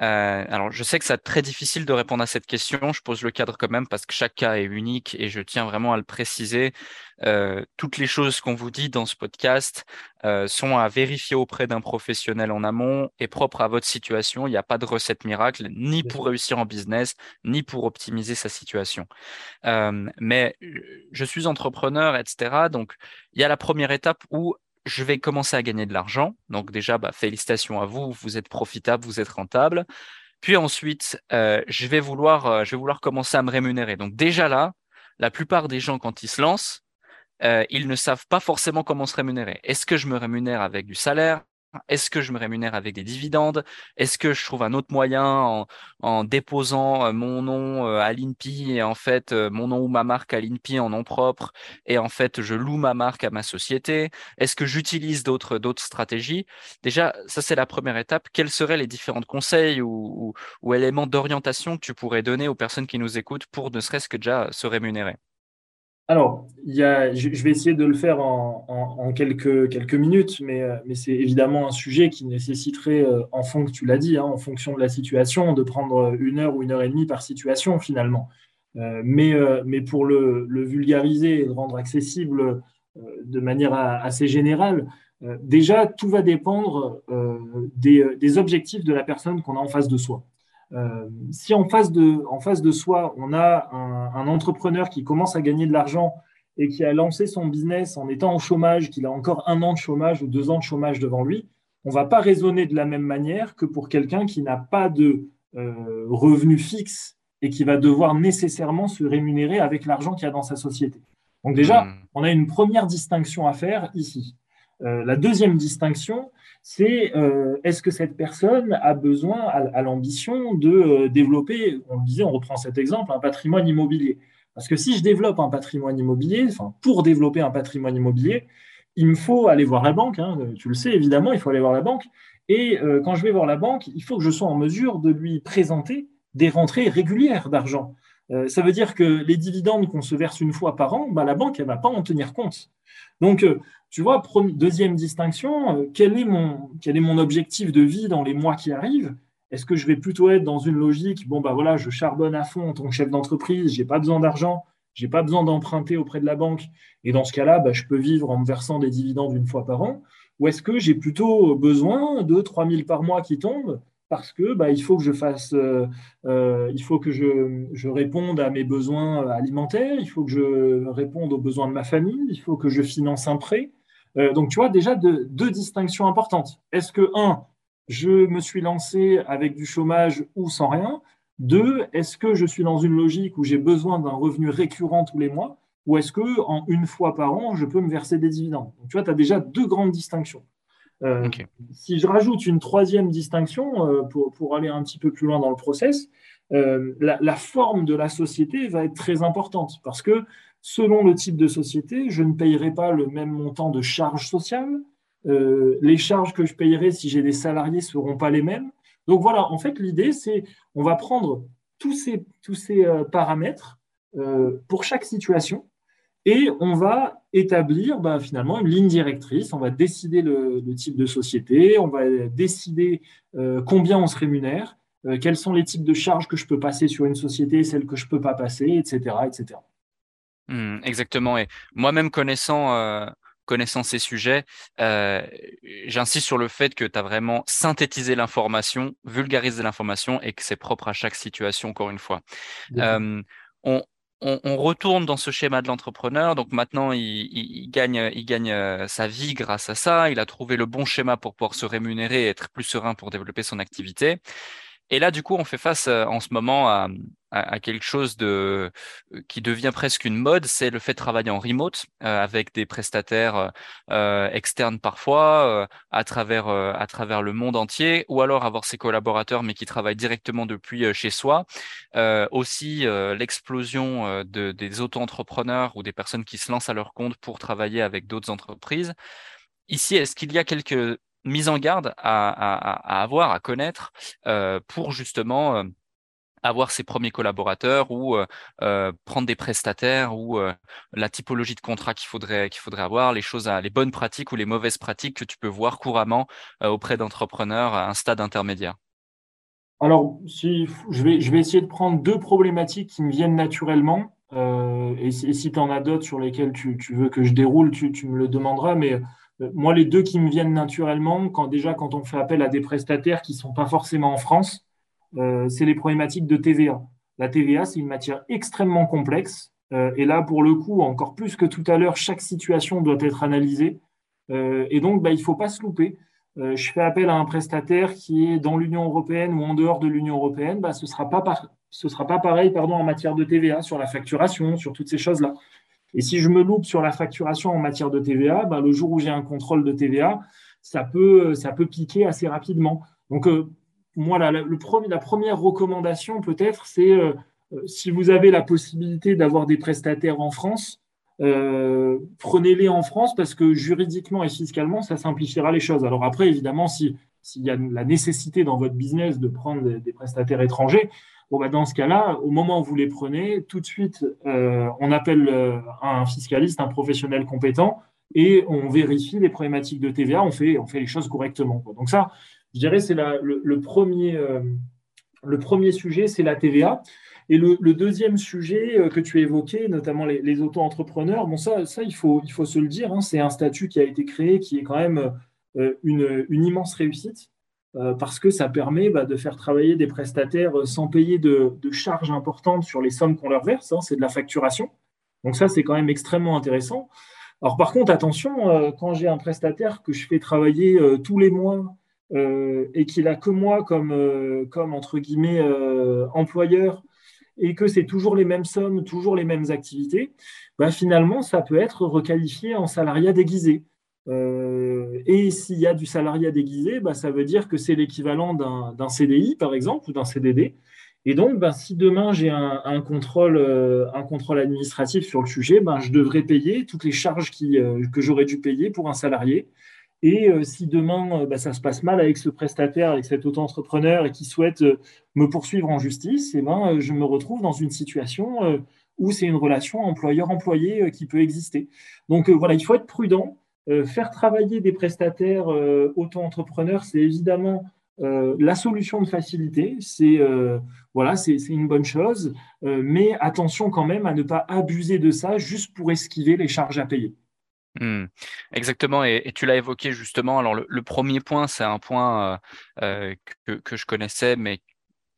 euh, alors, je sais que c'est très difficile de répondre à cette question. Je pose le cadre quand même parce que chaque cas est unique et je tiens vraiment à le préciser. Euh, toutes les choses qu'on vous dit dans ce podcast euh, sont à vérifier auprès d'un professionnel en amont et propres à votre situation. Il n'y a pas de recette miracle, ni pour réussir en business, ni pour optimiser sa situation. mais je suis entrepreneur, etc. Donc, il y a la première étape où je vais commencer à gagner de l'argent. Donc déjà, bah, félicitations à vous, vous êtes profitable, vous êtes rentable. Puis ensuite, euh, je, vais vouloir, euh, je vouloir commencer à me rémunérer. Donc déjà là, la plupart des gens, quand ils se lancent, euh, ils ne savent pas forcément comment se rémunérer. Est-ce que je me rémunère avec du salaire? Est-ce que je me rémunère avec des dividendes? Est-ce que je trouve un autre moyen en, déposant euh, mon nom euh, à l'INPI et en fait euh, mon nom ou ma marque à l'INPI en nom propre et en fait je loue ma marque à ma société? Est-ce que j'utilise d'autres stratégies? Déjà, ça c'est la première étape. Quels seraient les différents conseils ou éléments d'orientation que tu pourrais donner aux personnes qui nous écoutent pour ne serait-ce que déjà se rémunérer? Alors, je, vais essayer de le faire en, quelques, minutes, mais, euh, mais c'est évidemment un sujet qui nécessiterait, euh, en fonction, tu l'as dit, hein, en fonction de la situation, de prendre une heure ou une heure et demie par situation finalement. Euh, mais, pour le, vulgariser et le rendre accessible de manière assez générale, déjà, tout va dépendre des objectifs de la personne qu'on a en face de soi. Euh, si en face, de, en face de soi, on a un, entrepreneur qui commence à gagner de l'argent et qui a lancé son business en étant au chômage, qu'il a encore un an de chômage ou deux ans de chômage devant lui, on ne va pas raisonner de la même manière que pour quelqu'un qui n'a pas de euh, revenu fixe et qui va devoir nécessairement se rémunérer avec l'argent qu'il y a dans sa société. Donc déjà, hmm. on a une première distinction à faire ici. Euh, la deuxième distinction, c'est euh, est-ce que cette personne a besoin, a, l'ambition de euh, développer, on le disait, on reprend cet exemple, un patrimoine immobilier? Parce que si je développe un patrimoine immobilier, enfin, pour développer un patrimoine immobilier, il me faut aller voir la banque, hein, tu le sais évidemment, il faut aller voir la banque. Et euh, quand je vais voir la banque, il faut que je sois en mesure de lui présenter des rentrées régulières d'argent. ça veut dire que les dividendes qu'on se verse une fois par an, bah, la banque, elle ne va pas en tenir compte. Donc, tu vois, deuxième distinction, euh, quel est, mon, quel est mon objectif de vie dans les mois qui arrivent? Est-ce que je vais plutôt être dans une logique, bon, bah voilà, je charbonne à fond en tant que chef d'entreprise, je n'ai pas besoin d'argent, je n'ai pas besoin d'emprunter auprès de la banque, et dans ce cas-là, bah, je peux vivre en me versant des dividendes une fois par an? Ou est-ce que j'ai plutôt besoin de 3 000 par mois qui tombent parce que bah, il faut que je fasse, euh, euh, il faut que je, je, réponde à mes besoins alimentaires, il faut que je réponde aux besoins de ma famille, il faut que je finance un prêt? Euh, donc, tu vois, déjà deux distinctions importantes. Est-ce que, un, je me suis lancé avec du chômage ou sans rien? Deux, est-ce que je suis dans une logique où j'ai besoin d'un revenu récurrent tous les mois? Ou est-ce que en une fois par an, je peux me verser des dividendes? Donc, tu vois, tu as déjà deux grandes distinctions. Euh, si je rajoute une troisième distinction euh, pour, pour, aller un petit peu plus loin dans le process, la, la, forme de la société va être très importante. Parce que selon le type de société, je ne payerai pas le même montant de charges sociales. Euh, les charges que je payerai si j'ai des salariés ne seront pas les mêmes. Donc voilà, en fait, l'idée, c'est on va prendre tous ces, euh, paramètres euh, pour chaque situation et on va établir bah, finalement une ligne directrice. On va décider le, type de société, on va décider combien on se rémunère, quels sont les types de charges que je peux passer sur une société, celles que je ne peux pas passer, etc. etc. Mmh, exactement. Et moi-même connaissant, euh, connaissant ces sujets, euh, j'insiste sur le fait que tu as vraiment synthétisé l'information, vulgarisé l'information et que c'est propre à chaque situation, encore une fois. on, on, retourne dans ce schéma de l'entrepreneur. Donc maintenant, il, gagne, il gagne euh, sa vie grâce à ça. Il a trouvé le bon schéma pour pouvoir se rémunérer et être plus serein pour développer son activité. Et là, du coup, on fait face euh, en ce moment à, à, quelque chose de euh, qui devient presque une mode, c'est le fait de travailler en remote euh, avec des prestataires euh, externes parfois à travers à travers le monde entier, ou alors avoir ses collaborateurs mais qui travaillent directement depuis chez soi. aussi l'explosion de, des auto-entrepreneurs ou des personnes qui se lancent à leur compte pour travailler avec d'autres entreprises. Ici, est-ce qu'il y a quelques mises en garde à, avoir, à connaître pour justement avoir ses premiers collaborateurs ou euh, euh, prendre des prestataires ou euh, la typologie de contrat qu'il faudrait qu'il faudrait avoir, les choses, les bonnes pratiques ou les mauvaises pratiques que tu peux voir couramment auprès d'entrepreneurs à un stade intermédiaire. Alors, je, vais, je vais essayer de prendre deux problématiques qui me viennent naturellement. et, si tu en as d'autres sur lesquelles tu, tu, veux que je déroule, tu, tu me le demanderas. Mais moi, les deux qui me viennent naturellement, quand, déjà quand on fait appel à des prestataires qui ne sont pas forcément en France, euh, c'est les problématiques de TVA. La TVA, c'est une matière extrêmement complexe. Euh, et là, pour le coup, encore plus que tout à l'heure, chaque situation doit être analysée. Euh, et donc, bah, il ne faut pas se louper. je fais appel à un prestataire qui est dans l'Union européenne ou en dehors de l'Union européenne. Bah, ce ne sera, pas pareil en matière de TVA, sur la facturation, sur toutes ces choses-là. Et si je me loupe sur la facturation en matière de TVA, bah, le jour où j'ai un contrôle de TVA, ça peut, ça peut piquer assez rapidement. Donc, moi, la, le premier, la première recommandation, peut-être, c'est euh, euh, si vous avez la possibilité d'avoir des prestataires en France, euh, prenez-les en France parce que juridiquement et fiscalement, ça simplifiera les choses. Alors après, évidemment, s'il y a la nécessité dans votre business de prendre des, prestataires étrangers, bon, bah, dans ce cas-là, au moment où vous les prenez, tout de suite, on appelle un fiscaliste, un professionnel compétent, et on vérifie les problématiques de TVA, on fait, on fait les choses correctement. Donc ça, je dirais c'est le, premier, euh, le premier sujet, c'est la TVA. Et le, deuxième sujet euh, que tu évoqué, notamment les, auto-entrepreneurs, bon, ça, ça il, faut, il faut se le dire, hein, c'est un statut qui a été créé qui est quand même euh, une, immense réussite parce que ça permet bah, de faire travailler des prestataires sans payer de, charges importantes sur les sommes qu'on leur verse, hein, c'est de la facturation. Donc ça, c'est quand même extrêmement intéressant. Alors par contre, attention, quand j'ai un prestataire que je fais travailler tous les mois euh, et qu'il a que moi comme, euh, entre guillemets euh, employeur et que c'est toujours les mêmes sommes, toujours les mêmes activités, bah, finalement, ça peut être requalifié en salariat déguisé. Et s'il y a du salariat déguisé, bah, ça veut dire que c'est l'équivalent d'un CDI, par exemple, ou d'un CDD. Et donc, bah, si demain j'ai un, contrôle, un contrôle administratif sur le sujet, bah, je devrais payer toutes les charges qui, que j'aurais dû payer pour un salarié. Et euh, si demain euh, bah, ça se passe mal avec ce prestataire, avec cet auto-entrepreneur et qui souhaite euh, me poursuivre en justice, eh ben, je me retrouve dans une situation où c'est une relation employeur-employé qui peut exister. Donc voilà, il faut être prudent. Faire travailler des prestataires auto-entrepreneurs, c'est évidemment la solution de facilité. C'est voilà, une bonne chose, mais attention quand même à ne pas abuser de ça juste pour esquiver les charges à payer. Mmh. Exactement, et, tu l'as évoqué justement. Alors le, premier point, c'est un point euh, euh, que, je connaissais, mais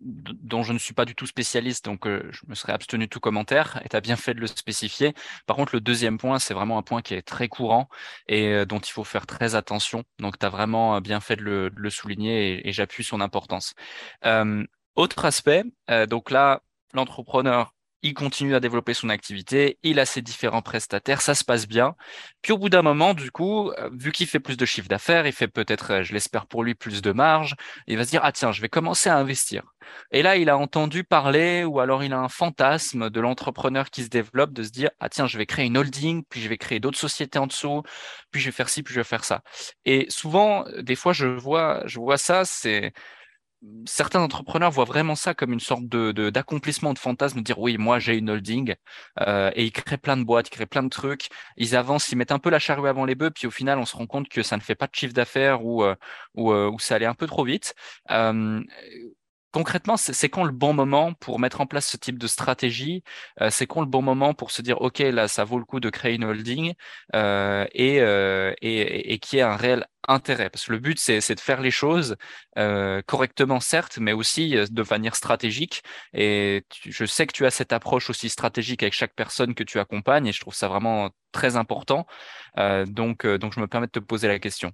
dont je ne suis pas du tout spécialiste, donc euh, je me serais abstenu de tout commentaire, et tu as bien fait de le spécifier. Par contre, le deuxième point, c'est vraiment un point qui est très courant et dont il faut faire très attention. Donc tu as vraiment bien fait de le, souligner et, et j'appuie son importance. autre aspect, donc là, l'entrepreneur il continue à développer son activité, il a ses différents prestataires, ça se passe bien. Puis au bout d'un moment, du coup, euh, vu qu'il fait plus de chiffre d'affaires, il fait peut-être, euh, je l'espère pour lui, plus de marge, il va se dire, ah tiens, je vais commencer à investir. Et là, il a entendu parler, ou alors il a un fantasme de l'entrepreneur qui se développe, de se dire, ah tiens, je vais créer une holding, puis je vais créer d'autres sociétés en dessous, puis je vais faire ci, puis je vais faire ça. Et souvent, des fois, je vois, je vois ça, c'est certains entrepreneurs voient vraiment ça comme une sorte de d'accomplissement de, fantasme, dire oui, moi j'ai une holding, euh, et ils créent plein de boîtes, ils créent plein de trucs, ils avancent, ils mettent un peu la charrue avant les bœufs, puis au final on se rend compte que ça ne fait pas de chiffre d'affaires ou, euh, ou, euh, ou, ça allait un peu trop vite. Concrètement, c'est quand le bon moment pour mettre en place ce type de stratégie? Euh, C'est quand le bon moment pour se dire, OK, là, ça vaut le coup de créer une holding euh, et, euh, et, qui ait un réel intérêt Parce que le but, c'est de faire les choses euh, correctement, certes, mais aussi de manière stratégique. Et je sais que tu as cette approche aussi stratégique avec chaque personne que tu accompagnes et je trouve ça vraiment très important. Donc, donc, je me permets de te poser la question.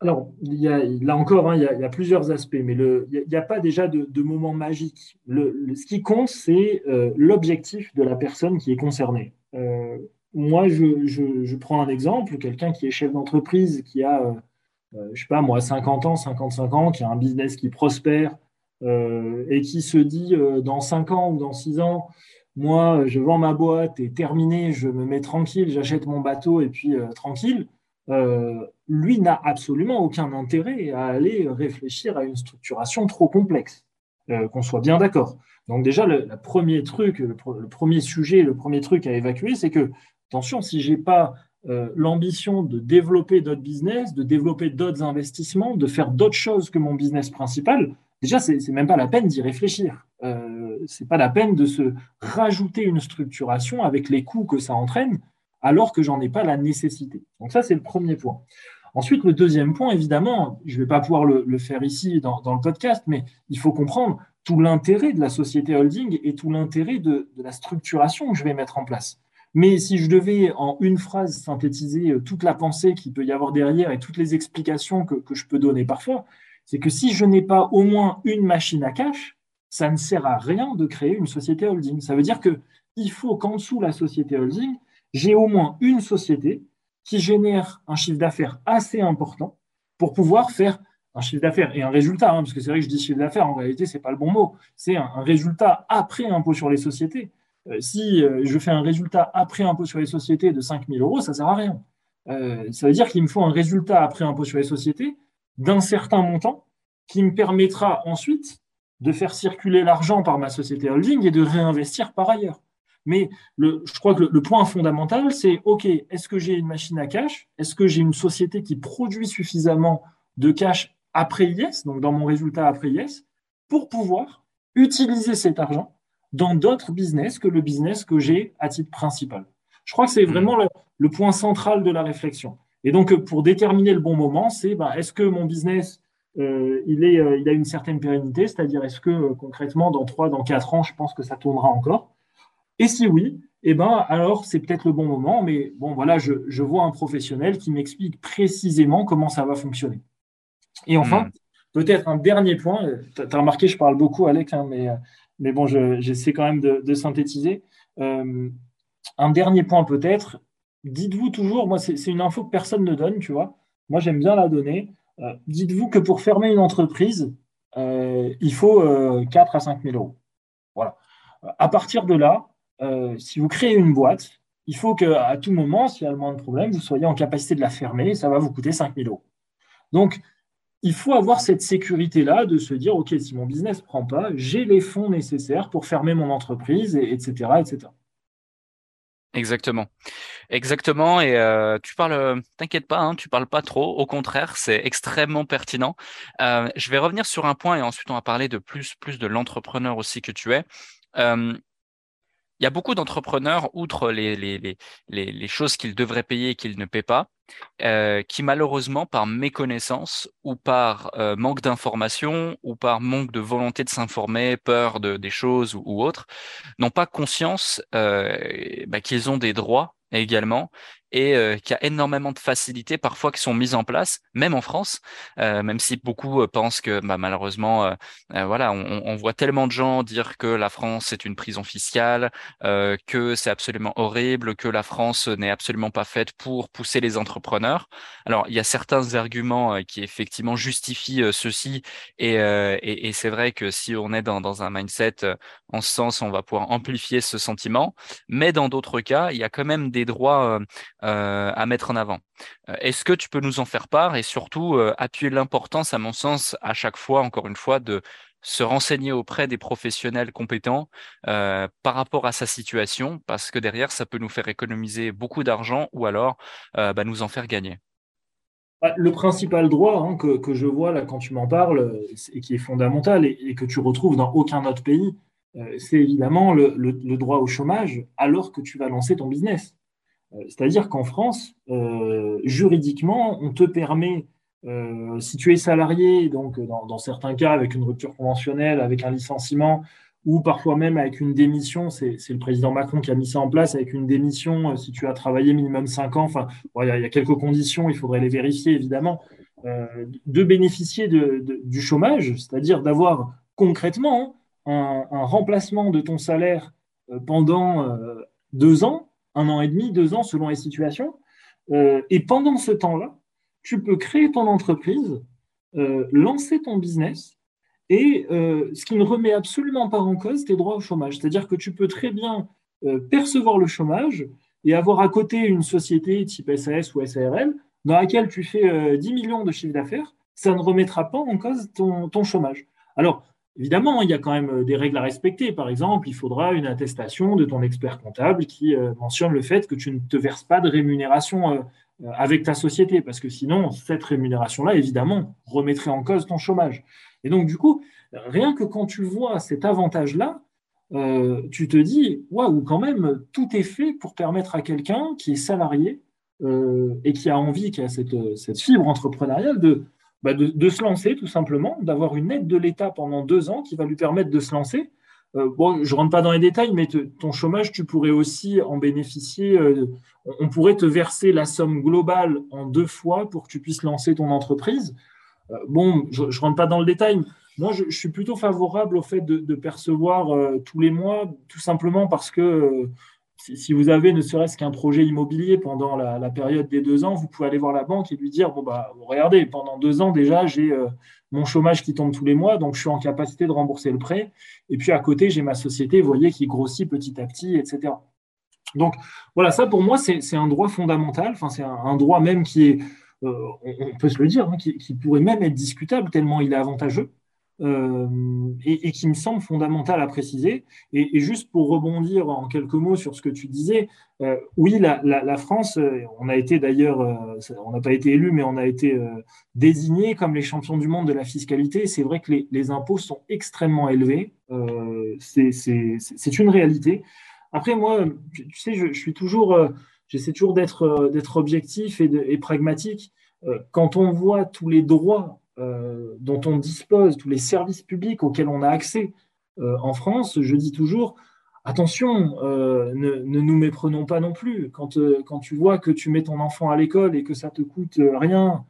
Alors, il y a, là encore, hein, il, y a, plusieurs aspects, mais le, il n'y a, pas déjà de, moment magique. Ce qui compte, c'est euh, l'objectif de la personne qui est concernée. Euh, moi, je, je, prends un exemple, quelqu'un qui est chef d'entreprise, qui a, euh, euh, je sais pas moi, 50 ans, 55 ans, qui a un business qui prospère et qui se dit dans 5 ans ou dans 6 ans, moi, je vends ma boîte et terminé, je me mets tranquille, j'achète mon bateau et puis tranquille euh, lui n'a absolument aucun intérêt à aller réfléchir à une structuration trop complexe, euh, qu'on soit bien d'accord. Donc déjà, le, premier truc, le, premier sujet, le premier truc à évacuer, c'est que, attention, si j'ai pas euh, l'ambition de développer d'autres business, de développer d'autres investissements, de faire d'autres choses que mon business principal, déjà, c'est même pas la peine d'y réfléchir. Euh, c'est pas la peine de se rajouter une structuration avec les coûts que ça entraîne alors que j'en ai pas la nécessité. Donc ça, c'est le premier point. Ensuite, le deuxième point, évidemment, je ne vais pas pouvoir le, faire ici dans, le podcast, mais il faut comprendre tout l'intérêt de la société holding et tout l'intérêt de, la structuration que je vais mettre en place. Mais si je devais en une phrase synthétiser euh, toute la pensée qu'il peut y avoir derrière et toutes les explications que, que je peux donner parfois, c'est que si je n'ai pas au moins une machine à cash, ça ne sert à rien de créer une société holding. Ça veut dire qu'il faut qu'en dessous la société holding, j'ai au moins une société qui génère un chiffre d'affaires assez important pour pouvoir faire un chiffre d'affaires et un résultat, hein, parce que c'est vrai que je dis chiffre d'affaires, en réalité, ce n'est pas le bon mot. C'est un, résultat après impôt sur les sociétés. Euh, si euh, je fais un résultat après impôt sur les sociétés de 5 000 euros, ça ne sert à rien. Euh, ça veut dire qu'il me faut un résultat après impôt sur les sociétés d'un certain montant qui me permettra ensuite de faire circuler l'argent par ma société holding et de réinvestir par ailleurs. Mais je crois que le, point fondamental, c'est OK, est-ce que j'ai une machine à cash? Est-ce que j'ai une société qui produit suffisamment de cash après IS, donc dans mon résultat après IS, pour pouvoir utiliser cet argent dans d'autres business que le business que j'ai à titre principal? Je crois que c'est vraiment le, point central de la réflexion. Et donc, pour déterminer le bon moment, c'est bah, est-ce que mon business euh, il, est, euh, il a une certaine pérennité, c'est-à-dire est-ce que euh, concrètement, dans 3, dans 4 ans, je pense que ça tournera encore? Et si oui, eh ben, alors c'est peut-être le bon moment, mais bon, voilà, je, vois un professionnel qui m'explique précisément comment ça va fonctionner. Et enfin, hmm. peut-être un dernier point, tu as remarqué, je parle beaucoup, Alex, hein, mais, mais bon, j'essaie quand même de, synthétiser. Euh, un dernier point peut-être, dites-vous toujours, moi, c'est une info que personne ne donne, tu vois. Moi, j'aime bien la donner. Euh, dites-vous que pour fermer une entreprise, euh, il faut 4 à 5 000 euros. Voilà. À partir de là, euh, si vous créez une boîte, il faut qu'à tout moment, s'il y a le moins de problèmes, vous soyez en capacité de la fermer ça va vous coûter 5 000 euros. Donc, il faut avoir cette sécurité-là de se dire, OK, si mon business ne prend pas, j'ai les fonds nécessaires pour fermer mon entreprise, etc. etc. Exactement. Exactement. Et euh, tu parles, t'inquiète pas, hein, tu parles pas trop. Au contraire, c'est extrêmement pertinent. Euh, je vais revenir sur un point et ensuite on va parler de plus, plus de l'entrepreneur aussi que tu es il y a beaucoup d'entrepreneurs, outre les, choses qu'ils devraient payer et qu'ils ne paient pas, euh, qui malheureusement, par méconnaissance ou par euh, manque d'information ou par manque de volonté de s'informer, peur de, des choses ou, ou autres, n'ont pas conscience euh, bah, qu'ils ont des droits également et euh, qui a énormément de facilités parfois qui sont mises en place, même en France, euh, même si beaucoup euh, pensent que bah, malheureusement, voilà, on, voit tellement de gens dire que la France est une prison fiscale, que c'est absolument horrible, que la France n'est absolument pas faite pour pousser les entrepreneurs. Alors, il y a certains arguments qui effectivement justifient ceci, et, c'est vrai que si on est dans un mindset en ce sens, on va pouvoir amplifier ce sentiment, mais dans d'autres cas, il y a quand même des droits euh, à mettre en avant. Euh, est-ce que tu peux nous en faire part et surtout euh, appuyer l'importance, à mon sens, à chaque fois, encore une fois, de se renseigner auprès des professionnels compétents par rapport à sa situation, parce que derrière, ça peut nous faire économiser beaucoup d'argent ou alors bah, nous en faire gagner? bah, Le principal droit hein, que, je vois là quand tu m'en parles et qui est fondamental et, que tu retrouves dans aucun autre pays, c'est évidemment le, droit au chômage alors que tu vas lancer ton business. Euh, c'est-à-dire qu'en France, euh, juridiquement, on te permet, si tu es salarié, donc dans, certains cas avec une rupture conventionnelle, avec un licenciement, ou parfois même avec une démission, c'est le président Macron qui a mis ça en place, avec une démission, si tu as travaillé minimum 5 ans, enfin, il y, a quelques conditions, il faudrait les vérifier évidemment, de bénéficier du chômage, c'est-à-dire d'avoir concrètement un, remplacement de ton salaire euh, pendant euh, deux ans, un an et demi, deux ans selon les situations. Euh, et pendant ce temps-là, tu peux créer ton entreprise, lancer ton business, et ce qui ne remet absolument pas en cause tes droits au chômage. C'est-à-dire que tu peux très bien percevoir le chômage et avoir à côté une société type SAS ou SARL dans laquelle tu fais 10 millions de chiffre d'affaires, ça ne remettra pas en cause ton, ton chômage. Alors, Évidemment, il y a quand même euh, des règles à respecter. Par exemple, il faudra une attestation de ton expert comptable qui euh, mentionne le fait que tu ne te verses pas de rémunération euh, avec ta société, parce que sinon, cette rémunération-là, évidemment, remettrait en cause ton chômage. Et donc, du coup, rien que quand tu vois cet avantage-là, tu te dis, waouh, quand même, tout est fait pour permettre à quelqu'un qui est salarié et qui a envie, qui a cette, cette fibre entrepreneuriale, de, bah, de, se lancer tout simplement, d'avoir une aide de l'État pendant deux ans qui va lui permettre de se lancer. Euh, bon, je ne rentre pas dans les détails, mais ton chômage, tu pourrais aussi en bénéficier. Euh, on pourrait te verser la somme globale en deux fois pour que tu puisses lancer ton entreprise. Euh, bon, je ne rentre pas dans le détail. Moi, je, suis plutôt favorable au fait de, percevoir tous les mois, tout simplement parce que si, vous avez ne serait-ce qu'un projet immobilier pendant la, période des deux ans, vous pouvez aller voir la banque et lui dire bon bah regardez, pendant deux ans déjà j'ai euh, mon chômage qui tombe tous les mois, donc je suis en capacité de rembourser le prêt. Et puis à côté j'ai ma société, vous voyez, qui grossit petit à petit, etc. Donc voilà, ça pour moi c'est un droit fondamental. C'est un, droit même qui est, euh, on, peut se le dire, hein, qui, pourrait même être discutable tellement il est avantageux. Euh, et, qui me semble fondamental à préciser. Et, juste pour rebondir en quelques mots sur ce que tu disais, euh, oui, la, France, euh, on a été d'ailleurs, on n'a pas été élu, mais on a été désigné comme les champions du monde de la fiscalité. C'est vrai que les, impôts sont extrêmement élevés. c'est une réalité. Après, moi, tu, sais, je, suis toujours, j'essaie toujours d'être objectif et pragmatique. Quand on voit tous les droits euh, dont on dispose, tous les services publics auxquels on a accès euh, en France, je dis toujours, attention, euh, ne, nous méprenons pas non plus. Quand, quand, tu vois que tu mets ton enfant à l'école et que ça te coûte rien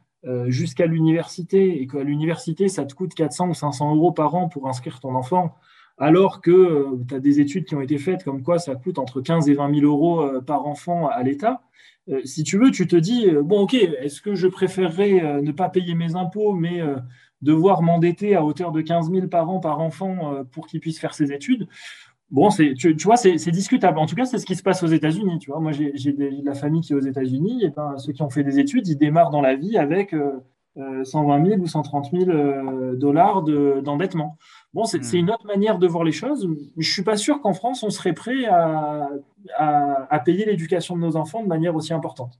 jusqu'à l'université et qu'à l'université, ça te coûte 400 ou 500 euros par an pour inscrire ton enfant, alors que tu as des études qui ont été faites comme quoi ça coûte entre 15 et 20 000 euros par enfant à l'État, euh, si tu veux, tu te dis, euh, bon, ok, est-ce que je préférerais euh, ne pas payer mes impôts, mais devoir m'endetter à hauteur de 15 000 par an par enfant pour qu'il puisse faire ses études? Bon, tu, tu, vois, c'est discutable. En tout cas, c'est ce qui se passe aux États-Unis. Tu vois, moi, j'ai de la famille qui est aux États-Unis. Et ben, ceux qui ont fait des études, ils démarrent dans la vie avec 120 000 ou 130 000 dollars d'endettement. Bon, c'est hmm. une autre manière de voir les choses. Je suis pas sûr qu'en France, on serait prêt à, à payer l'éducation de nos enfants de manière aussi importante.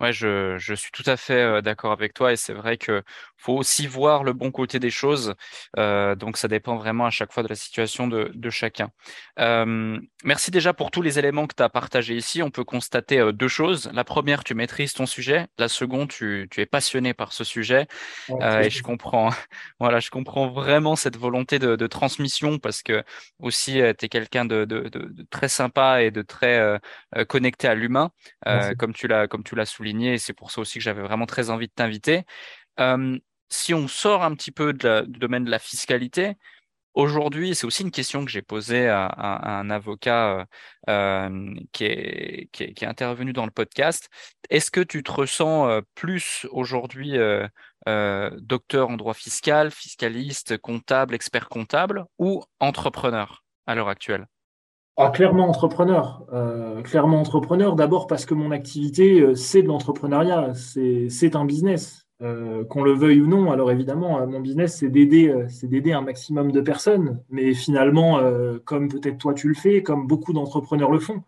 Ouais, je, je, suis tout à fait d'accord avec toi et c'est vrai que faut aussi voir le bon côté des choses. Euh, donc ça dépend vraiment à chaque fois de la situation de, de chacun. Euh, merci déjà pour tous les éléments que tu as partagés ici. On peut constater deux choses. La première, tu maîtrises ton sujet. La seconde, tu, tu es passionné par ce sujet. Et je comprends, voilà, je comprends vraiment cette volonté de, de transmission parce que aussi tu es quelqu'un de, de, de, très sympa et de très connecté à l'humain, comme tu l'as comme tu l'as souligné c'est pour ça aussi que j'avais vraiment très envie de t'inviter. Euh, si on sort un petit peu du domaine de la fiscalité, aujourd'hui, c'est aussi une question que j'ai posée à, un avocat euh, euh, qui, est, intervenu dans le podcast. Est-ce que tu te ressens plus aujourd'hui docteur en droit fiscal, fiscaliste, comptable, expert comptable ou entrepreneur à l'heure actuelle? Ah, clairement entrepreneur. Euh, clairement entrepreneur, d'abord parce que mon activité, euh, c'est de l'entrepreneuriat, c'est un business. Euh, qu'on le veuille ou non, alors évidemment, mon business, c'est d'aider d'aider un maximum de personnes. Mais finalement, comme peut-être toi tu le fais, comme beaucoup d'entrepreneurs le font,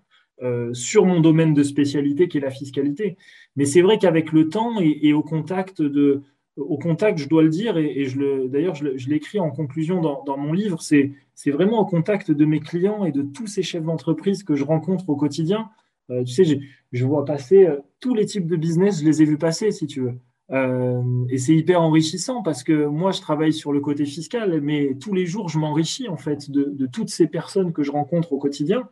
sur mon domaine de spécialité qui est la fiscalité. Mais c'est vrai qu'avec le temps et, au contact de, au contact, je dois le dire, et, d'ailleurs, je, l'écris en conclusion dans, mon livre, c'est, vraiment au contact de mes clients et de tous ces chefs d'entreprise que je rencontre au quotidien. tu sais, je vois passer tous les types de business, je les ai vus passer, si tu veux. Euh, et c'est hyper enrichissant parce que moi, je travaille sur le côté fiscal, mais tous les jours, je m'enrichis en fait de, toutes ces personnes que je rencontre au quotidien.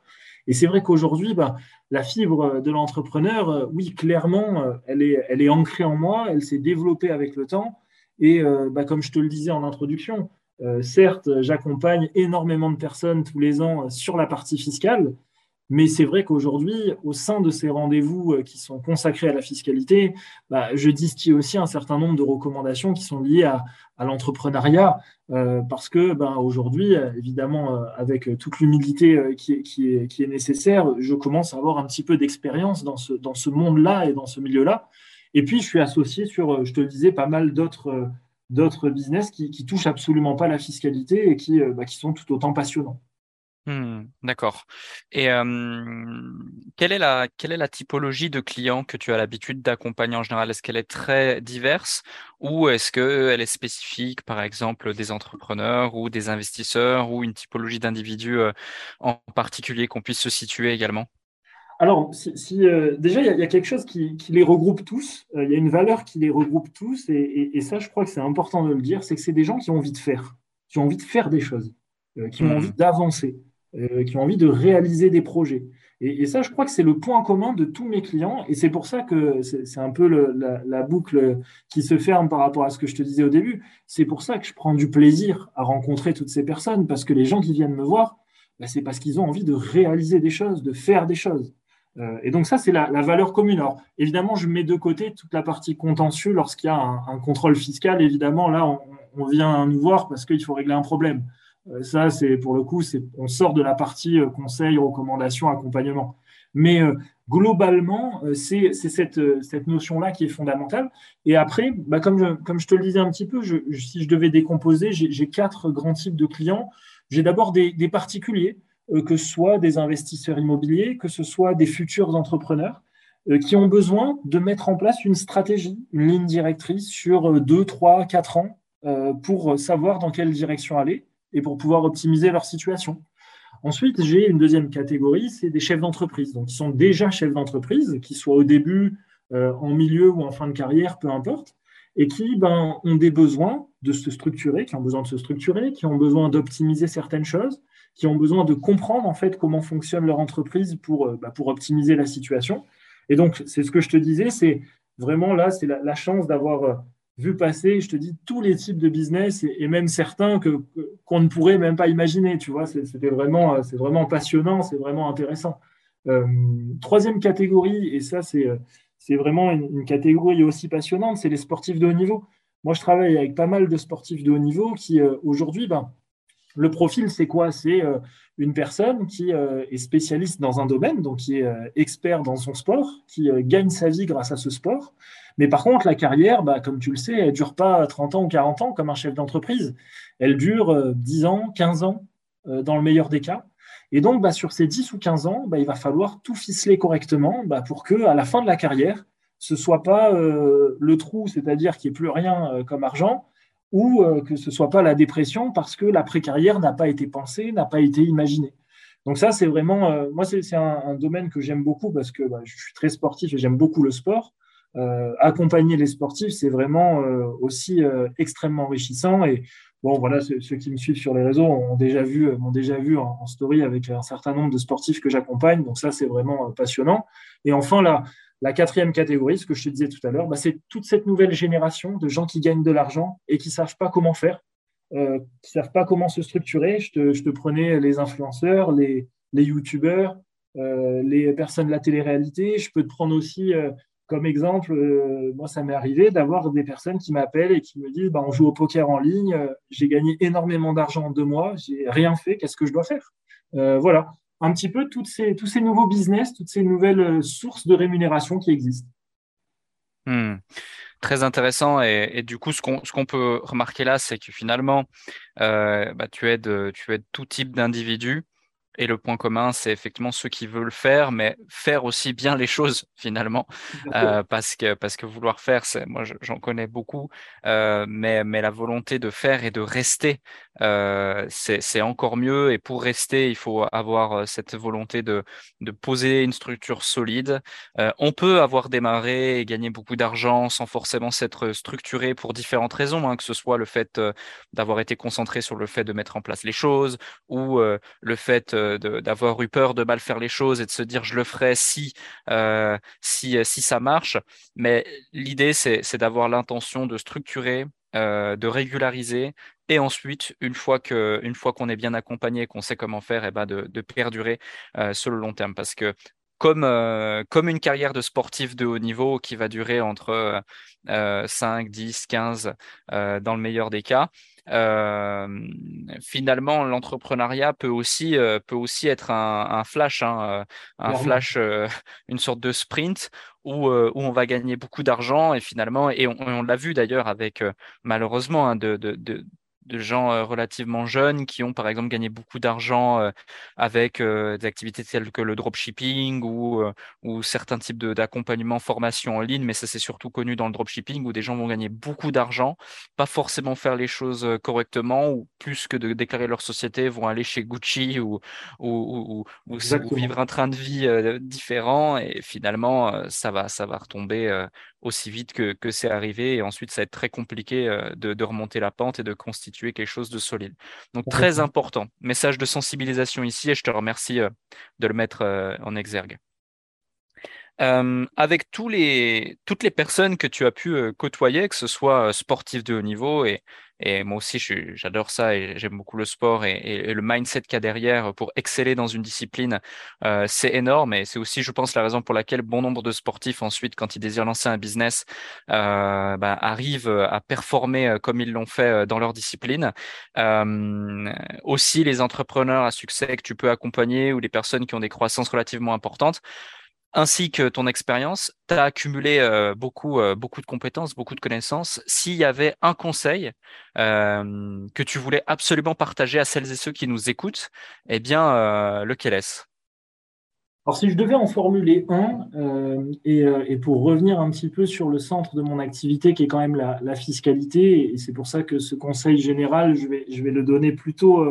Et c'est vrai qu'aujourd'hui, bah, la fibre de l'entrepreneur, euh, oui, clairement, euh, elle est, ancrée en moi, elle s'est développée avec le temps. Et bah, comme je te le disais en introduction, certes, j'accompagne énormément de personnes tous les ans sur la partie fiscale, mais c'est vrai qu'aujourd'hui, au sein de ces rendez-vous euh, qui sont consacrés à la fiscalité, bah, je distille aussi un certain nombre de recommandations qui sont liées à, l'entrepreneuriat, euh, parce que bah, aujourd'hui, évidemment, euh, avec toute l'humilité qui, est, nécessaire, je commence à avoir un petit peu d'expérience dans ce, monde-là et dans ce milieu-là. Et puis, je suis associé sur, je te le disais, pas mal d'autres business qui, qui touchent absolument pas la fiscalité et qui, bah, qui sont tout autant passionnants. Mmh, d'accord. Et quelle est la quelle est la typologie de clients que tu as l'habitude d'accompagner en général? Est-ce qu'elle est très diverse ou est-ce qu'elle est spécifique, par exemple, des entrepreneurs ou des investisseurs ou une typologie d'individus en particulier qu'on puisse se situer également? Alors, si, déjà, il y, a quelque chose qui, les regroupe tous. Il y a une valeur qui les regroupe tous, et, ça, je crois que c'est important de le dire, c'est que c'est des gens qui ont envie de faire, qui ont envie de faire des choses, qui ont mmh. envie d'avancer. Euh, qui ont envie de réaliser des projets. Et, ça, je crois que c'est le point commun de tous mes clients. Et c'est pour ça que c'est un peu la, boucle qui se ferme par rapport à ce que je te disais au début. C'est pour ça que je prends du plaisir à rencontrer toutes ces personnes, parce que les gens qui viennent me voir, bah, c'est parce qu'ils ont envie de réaliser des choses, de faire des choses. Euh, et donc ça, c'est la, valeur commune. Alors, évidemment, je mets de côté toute la partie contentieux lorsqu'il y a un, contrôle fiscal. Évidemment, là, on vient nous voir parce qu'il faut régler un problème. Euh, ça, c'est pour le coup, on sort de la partie euh, conseil, recommandation, accompagnement. Mais euh, globalement, c'est cette, notion-là qui est fondamentale. Et après, bah, comme, je, te le disais un petit peu, si je devais décomposer, j'ai quatre grands types de clients. J'ai d'abord des, particuliers, que ce soit des investisseurs immobiliers, que ce soit des futurs entrepreneurs, qui ont besoin de mettre en place une stratégie, une ligne directrice sur deux, trois, quatre ans pour savoir dans quelle direction aller et pour pouvoir optimiser leur situation. Ensuite, j'ai une deuxième catégorie, c'est des chefs d'entreprise. Donc, ils sont déjà chefs d'entreprise, qu'ils soient au début, euh, en milieu ou en fin de carrière, peu importe, et qui ben, ont des besoins de se structurer, qui ont besoin de se structurer, qui ont besoin d'optimiser certaines choses, qui ont besoin de comprendre en fait comment fonctionne leur entreprise pour, euh, bah, pour optimiser la situation. Et donc, c'est ce que je te disais, c'est vraiment là, c'est la, la, chance d'avoir euh, vu passer, je te dis, tous les types de business et, même certains qu'on ne pourrait même pas imaginer. Tu vois, c'était vraiment, euh, c'est vraiment passionnant, c'est vraiment intéressant. Euh, troisième catégorie, et ça, c'est, euh, c'est vraiment une, catégorie aussi passionnante, c'est les sportifs de haut niveau. Moi, je travaille avec pas mal de sportifs de haut niveau qui, aujourd'hui, ben, le profil, c'est quoi? C'est une personne qui est spécialiste dans un domaine, donc qui est expert dans son sport, qui gagne sa vie grâce à ce sport, mais par contre, la carrière, bah, comme tu le sais, elle dure pas 30 ans ou 40 ans comme un chef d'entreprise. Elle dure 10 euh, ans, 15 ans, euh, dans le meilleur des cas. Et donc, bah, sur ces 10 ou 15 ans, bah, il va falloir tout ficeler correctement pour que, à la fin de la carrière, ce soit pas euh, le trou, c'est-à-dire qu'il n'y ait plus rien comme argent, ou que ce ne soit pas la dépression parce que la précarrière n'a pas été pensée, n'a pas été imaginée. Donc ça, c'est vraiment, moi, c'est un, un, domaine que j'aime beaucoup parce que je suis très sportif et j'aime beaucoup le sport. Euh, accompagner les sportifs, c'est vraiment euh, aussi euh, extrêmement enrichissant. Et bon, voilà, ceux, qui me suivent sur les réseaux ont déjà vu, m'ont déjà vu en, story avec un certain nombre de sportifs que j'accompagne. Donc ça, c'est vraiment passionnant. Et enfin, la, la quatrième catégorie, ce que je te disais tout à l'heure, bah, c'est toute cette nouvelle génération de gens qui gagnent de l'argent et qui savent pas comment faire, euh, qui savent pas comment se structurer. Je te, prenais les influenceurs, les, les youtubeurs, euh, les personnes de la télé-réalité. Je peux te prendre aussi comme exemple, euh, moi, ça m'est arrivé d'avoir des personnes qui m'appellent et qui me disent bah, on joue au poker en ligne, euh, j'ai gagné énormément d'argent en deux mois, j'ai rien fait, qu'est-ce que je dois faire? Euh, Voilà, un petit peu toutes ces, tous ces nouveaux business, toutes ces nouvelles sources de rémunération qui existent. Hmm. Très intéressant. Et, du coup, ce qu'on ce qu'on peut remarquer là, c'est que finalement, bah, tu, aides, tu aides tout type d'individus et le point commun, c'est effectivement ceux qui veulent faire, mais faire aussi bien les choses finalement, euh, parce que parce que vouloir faire, c'est moi j'en connais beaucoup, euh, mais mais la volonté de faire et de rester, euh, c'est encore mieux. Et pour rester, il faut avoir euh, cette volonté de de poser une structure solide. Euh, on peut avoir démarré et gagner beaucoup d'argent sans forcément s'être structuré pour différentes raisons, hein, que ce soit le fait euh, d'avoir été concentré sur le fait de mettre en place les choses ou le fait d'avoir eu peur de mal faire les choses et de se dire je le ferai si euh, si si ça marche. Mais l'idée c'est d'avoir l'intention de structurer, euh, de régulariser et ensuite une fois que une fois qu'on est bien accompagné, qu'on sait comment faire, et eh ben de, de perdurer euh, sur le long terme. Parce que comme, euh, comme une carrière de sportif de haut niveau qui va durer entre euh, 5, 10, 15 euh, dans le meilleur des cas, euh, finalement, l'entrepreneuriat peut aussi peut aussi être un, un flash, hein, un flash, une sorte de sprint où, où on va gagner beaucoup d'argent et finalement, et on, on l'a vu d'ailleurs avec malheureusement hein, de, de, de, de gens euh, relativement jeunes qui ont par exemple gagné beaucoup d'argent euh, avec euh, des activités telles que le dropshipping ou, ou certains types d'accompagnement, formation en ligne, mais ça c'est surtout connu dans le dropshipping où des gens vont gagner beaucoup d'argent, pas forcément faire les choses correctement ou plus que de déclarer leur société, vont aller chez Gucci ou, ou, ou, ou vivre un train de vie différent et finalement ça va, ça va retomber aussi vite que, que c'est arrivé et ensuite ça va être très compliqué de, de remonter la pente et de constituer quelque chose de solide. Donc très important. Message de sensibilisation ici et je te remercie euh, de le mettre euh, en exergue. Euh, avec tous les, toutes les personnes que tu as pu côtoyer, que ce soit sportifs de haut niveau et, et moi aussi, j'adore ça et j'aime beaucoup le sport et, le mindset qu'il y a derrière pour exceller dans une discipline, euh, c'est énorme et c'est aussi, je pense, la raison pour laquelle bon nombre de sportifs ensuite, quand ils désirent lancer un business, euh, bah, arrivent à performer euh, comme ils l'ont fait euh, dans leur discipline. Euh, aussi, les entrepreneurs à succès que tu peux accompagner ou les personnes qui ont des croissances relativement importantes ainsi que ton expérience, tu as accumulé euh, beaucoup, euh, beaucoup de compétences, beaucoup de connaissances. S'il y avait un conseil euh, que tu voulais absolument partager à celles et ceux qui nous écoutent, eh bien, lequel est-ce? Alors, si je devais en formuler un, et, pour revenir un petit peu sur le centre de mon activité, qui est quand même la, fiscalité, et c'est pour ça que ce conseil général, je vais, le donner plutôt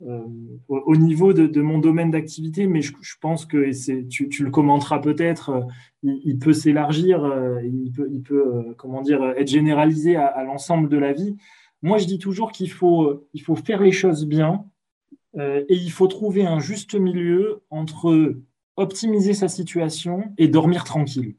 au niveau de, mon domaine d'activité, mais je, pense que tu, le commenteras peut-être, euh, il, peut s'élargir, euh, il peut, comment dire, être généralisé à, l'ensemble de la vie. Moi, je dis toujours qu'il faut, faire les choses bien et il faut trouver un juste milieu entre optimiser sa situation et dormir tranquille.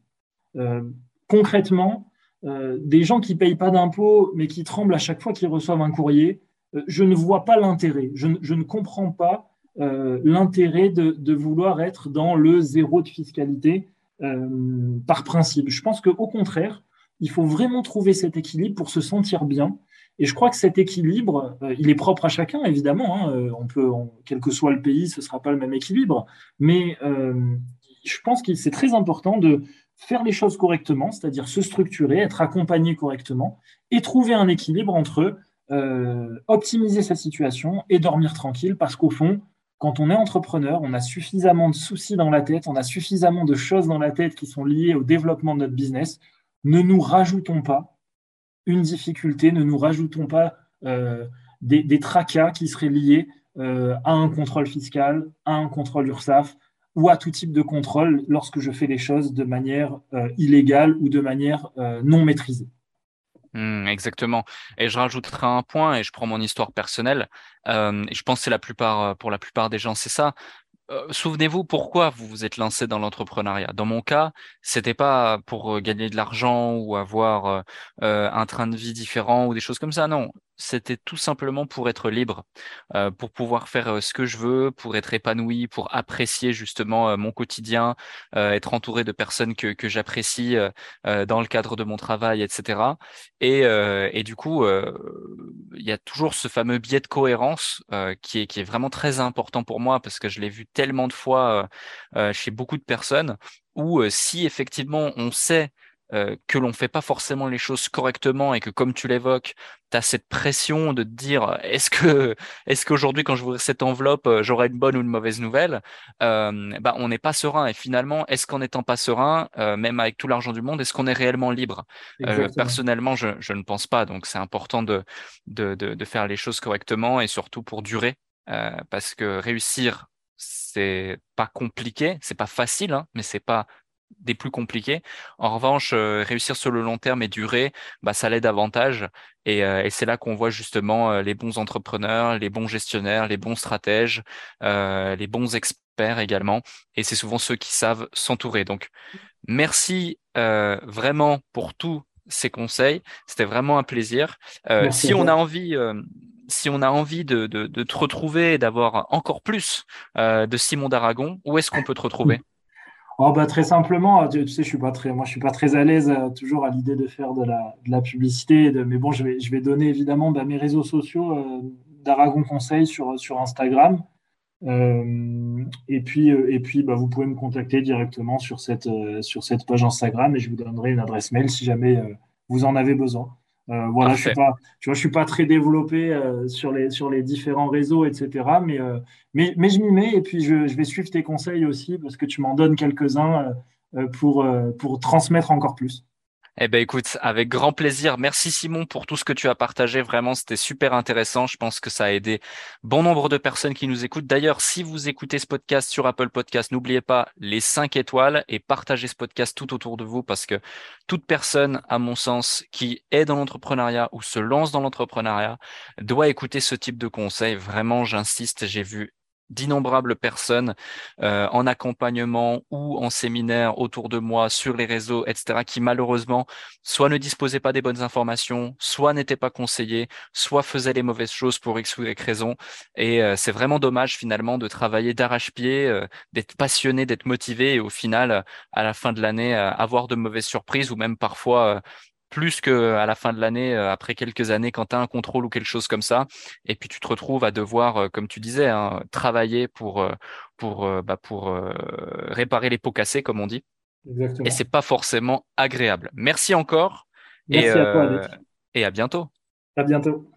concrètement, des gens qui payent pas d'impôts mais qui tremblent à chaque fois qu'ils reçoivent un courrier, euh, je ne vois pas l'intérêt. Je, ne comprends pas euh, l'intérêt de, vouloir être dans le zéro de fiscalité euh, par principe. Je pense qu'au contraire, il faut vraiment trouver cet équilibre pour se sentir bien. Et je crois que cet équilibre, il est propre à chacun, évidemment. Hein. on peut, quel que soit le pays, ce ne sera pas le même équilibre. Mais je pense que c'est très important de faire les choses correctement, c'est-à-dire se structurer, être accompagné correctement et trouver un équilibre entre euh, optimiser sa situation et dormir tranquille parce qu'au fond, quand on est entrepreneur, on a suffisamment de soucis dans la tête, on a suffisamment de choses dans la tête qui sont liées au développement de notre business. Ne nous rajoutons pas une difficulté, ne nous rajoutons pas euh, des, tracas qui seraient liés euh, à un contrôle fiscal, à un contrôle URSAF ou à tout type de contrôle lorsque je fais les choses de manière illégale ou de manière non maîtrisée. Mmh, exactement. Et je rajouterai un point, et je prends mon histoire personnelle. Euh, je pense que la plupart, euh, pour la plupart des gens, c'est ça. Euh, souvenez-vous pourquoi vous vous êtes lancé dans l'entrepreneuriat? Dans mon cas, c'était pas pour gagner de l'argent ou avoir un train de vie différent ou des choses comme ça. Non, c'était tout simplement pour être libre, euh, pour pouvoir faire euh, ce que je veux, pour être épanoui, pour apprécier justement euh, mon quotidien, être entouré de personnes que, que j'apprécie dans le cadre de mon travail, etc. Et, et du coup, il y a toujours ce fameux biais de cohérence qui, est, qui est vraiment très important pour moi parce que je l'ai vu tellement de fois chez beaucoup de personnes où si effectivement on sait euh, que l'on fait pas forcément les choses correctement et que comme tu l'évoques, tu as cette pression de te dire est-ce que est-ce qu'aujourd'hui quand je ouvrir cette enveloppe, euh, j'aurai une bonne ou une mauvaise nouvelle euh, bah, on n'est pas serein. Et finalement est-ce qu'en étant pas serein, euh, même avec tout l'argent du monde, est-ce qu'on est réellement libre? Personnellement, je, je, ne pense pas. Donc c'est important de, de, de, de, faire les choses correctement et surtout pour durer parce que réussir c'est pas compliqué, c'est pas facile, hein, mais c'est pas des plus compliqués. En revanche, euh, réussir sur le long terme et durer, bah, ça l'aide davantage. Et, euh, et c'est là qu'on voit justement euh, les bons entrepreneurs, les bons gestionnaires, les bons stratèges, les bons experts également. Et c'est souvent ceux qui savent s'entourer. Donc, merci vraiment pour tous ces conseils. C'était vraiment un plaisir. si on a envie si on a envie de, de, de te retrouver et d'avoir encore plus de Simon d'Aragon, où est-ce qu'on peut te retrouver? Oh, bah, très simplement, tu, sais, je suis pas très, moi, je suis pas très à l'aise euh, toujours à l'idée de faire de la, publicité. Mais bon, je vais, donner évidemment bah, mes réseaux sociaux euh, d'Aragon Conseil sur, Instagram. Euh, et puis, bah, vous pouvez me contacter directement sur cette page Instagram et je vous donnerai une adresse mail si jamais vous en avez besoin. Euh, voilà, je suis pas, tu vois, je suis pas très développé euh, sur les sur les différents réseaux, etc. Mais euh, mais, mais je m'y mets et puis je, je, vais suivre tes conseils aussi parce que tu m'en donnes quelques-uns pour pour transmettre encore plus. Eh ben écoute, avec grand plaisir. Merci Simon pour tout ce que tu as partagé. Vraiment, c'était super intéressant. Je pense que ça a aidé bon nombre de personnes qui nous écoutent. D'ailleurs, si vous écoutez ce podcast sur Apple Podcast, n'oubliez pas les cinq étoiles et partagez ce podcast tout autour de vous parce que toute personne, à mon sens, qui est dans l'entrepreneuriat ou se lance dans l'entrepreneuriat doit écouter ce type de conseils. Vraiment, j'insiste. J'ai vu d'innombrables personnes euh, en accompagnement ou en séminaire autour de moi, sur les réseaux, etc., qui malheureusement soit ne disposaient pas des bonnes informations, soit n'étaient pas conseillés, soit faisaient les mauvaises choses pour X ou Y raison. Et euh, c'est vraiment dommage finalement de travailler d'arrache-pied, euh, d'être passionné, d'être motivé et au final, à la fin de l'année, avoir de mauvaises surprises ou même parfois plus qu'à la fin de l'année, euh, après quelques années, quand tu as un contrôle ou quelque chose comme ça. Et puis tu te retrouves à devoir, euh, comme tu disais, hein, travailler pour, euh, pour, bah, pour réparer les pots cassés, comme on dit. Exactement. Et c'est pas forcément agréable. Merci encore. Merci et, à toi, et à bientôt. À bientôt.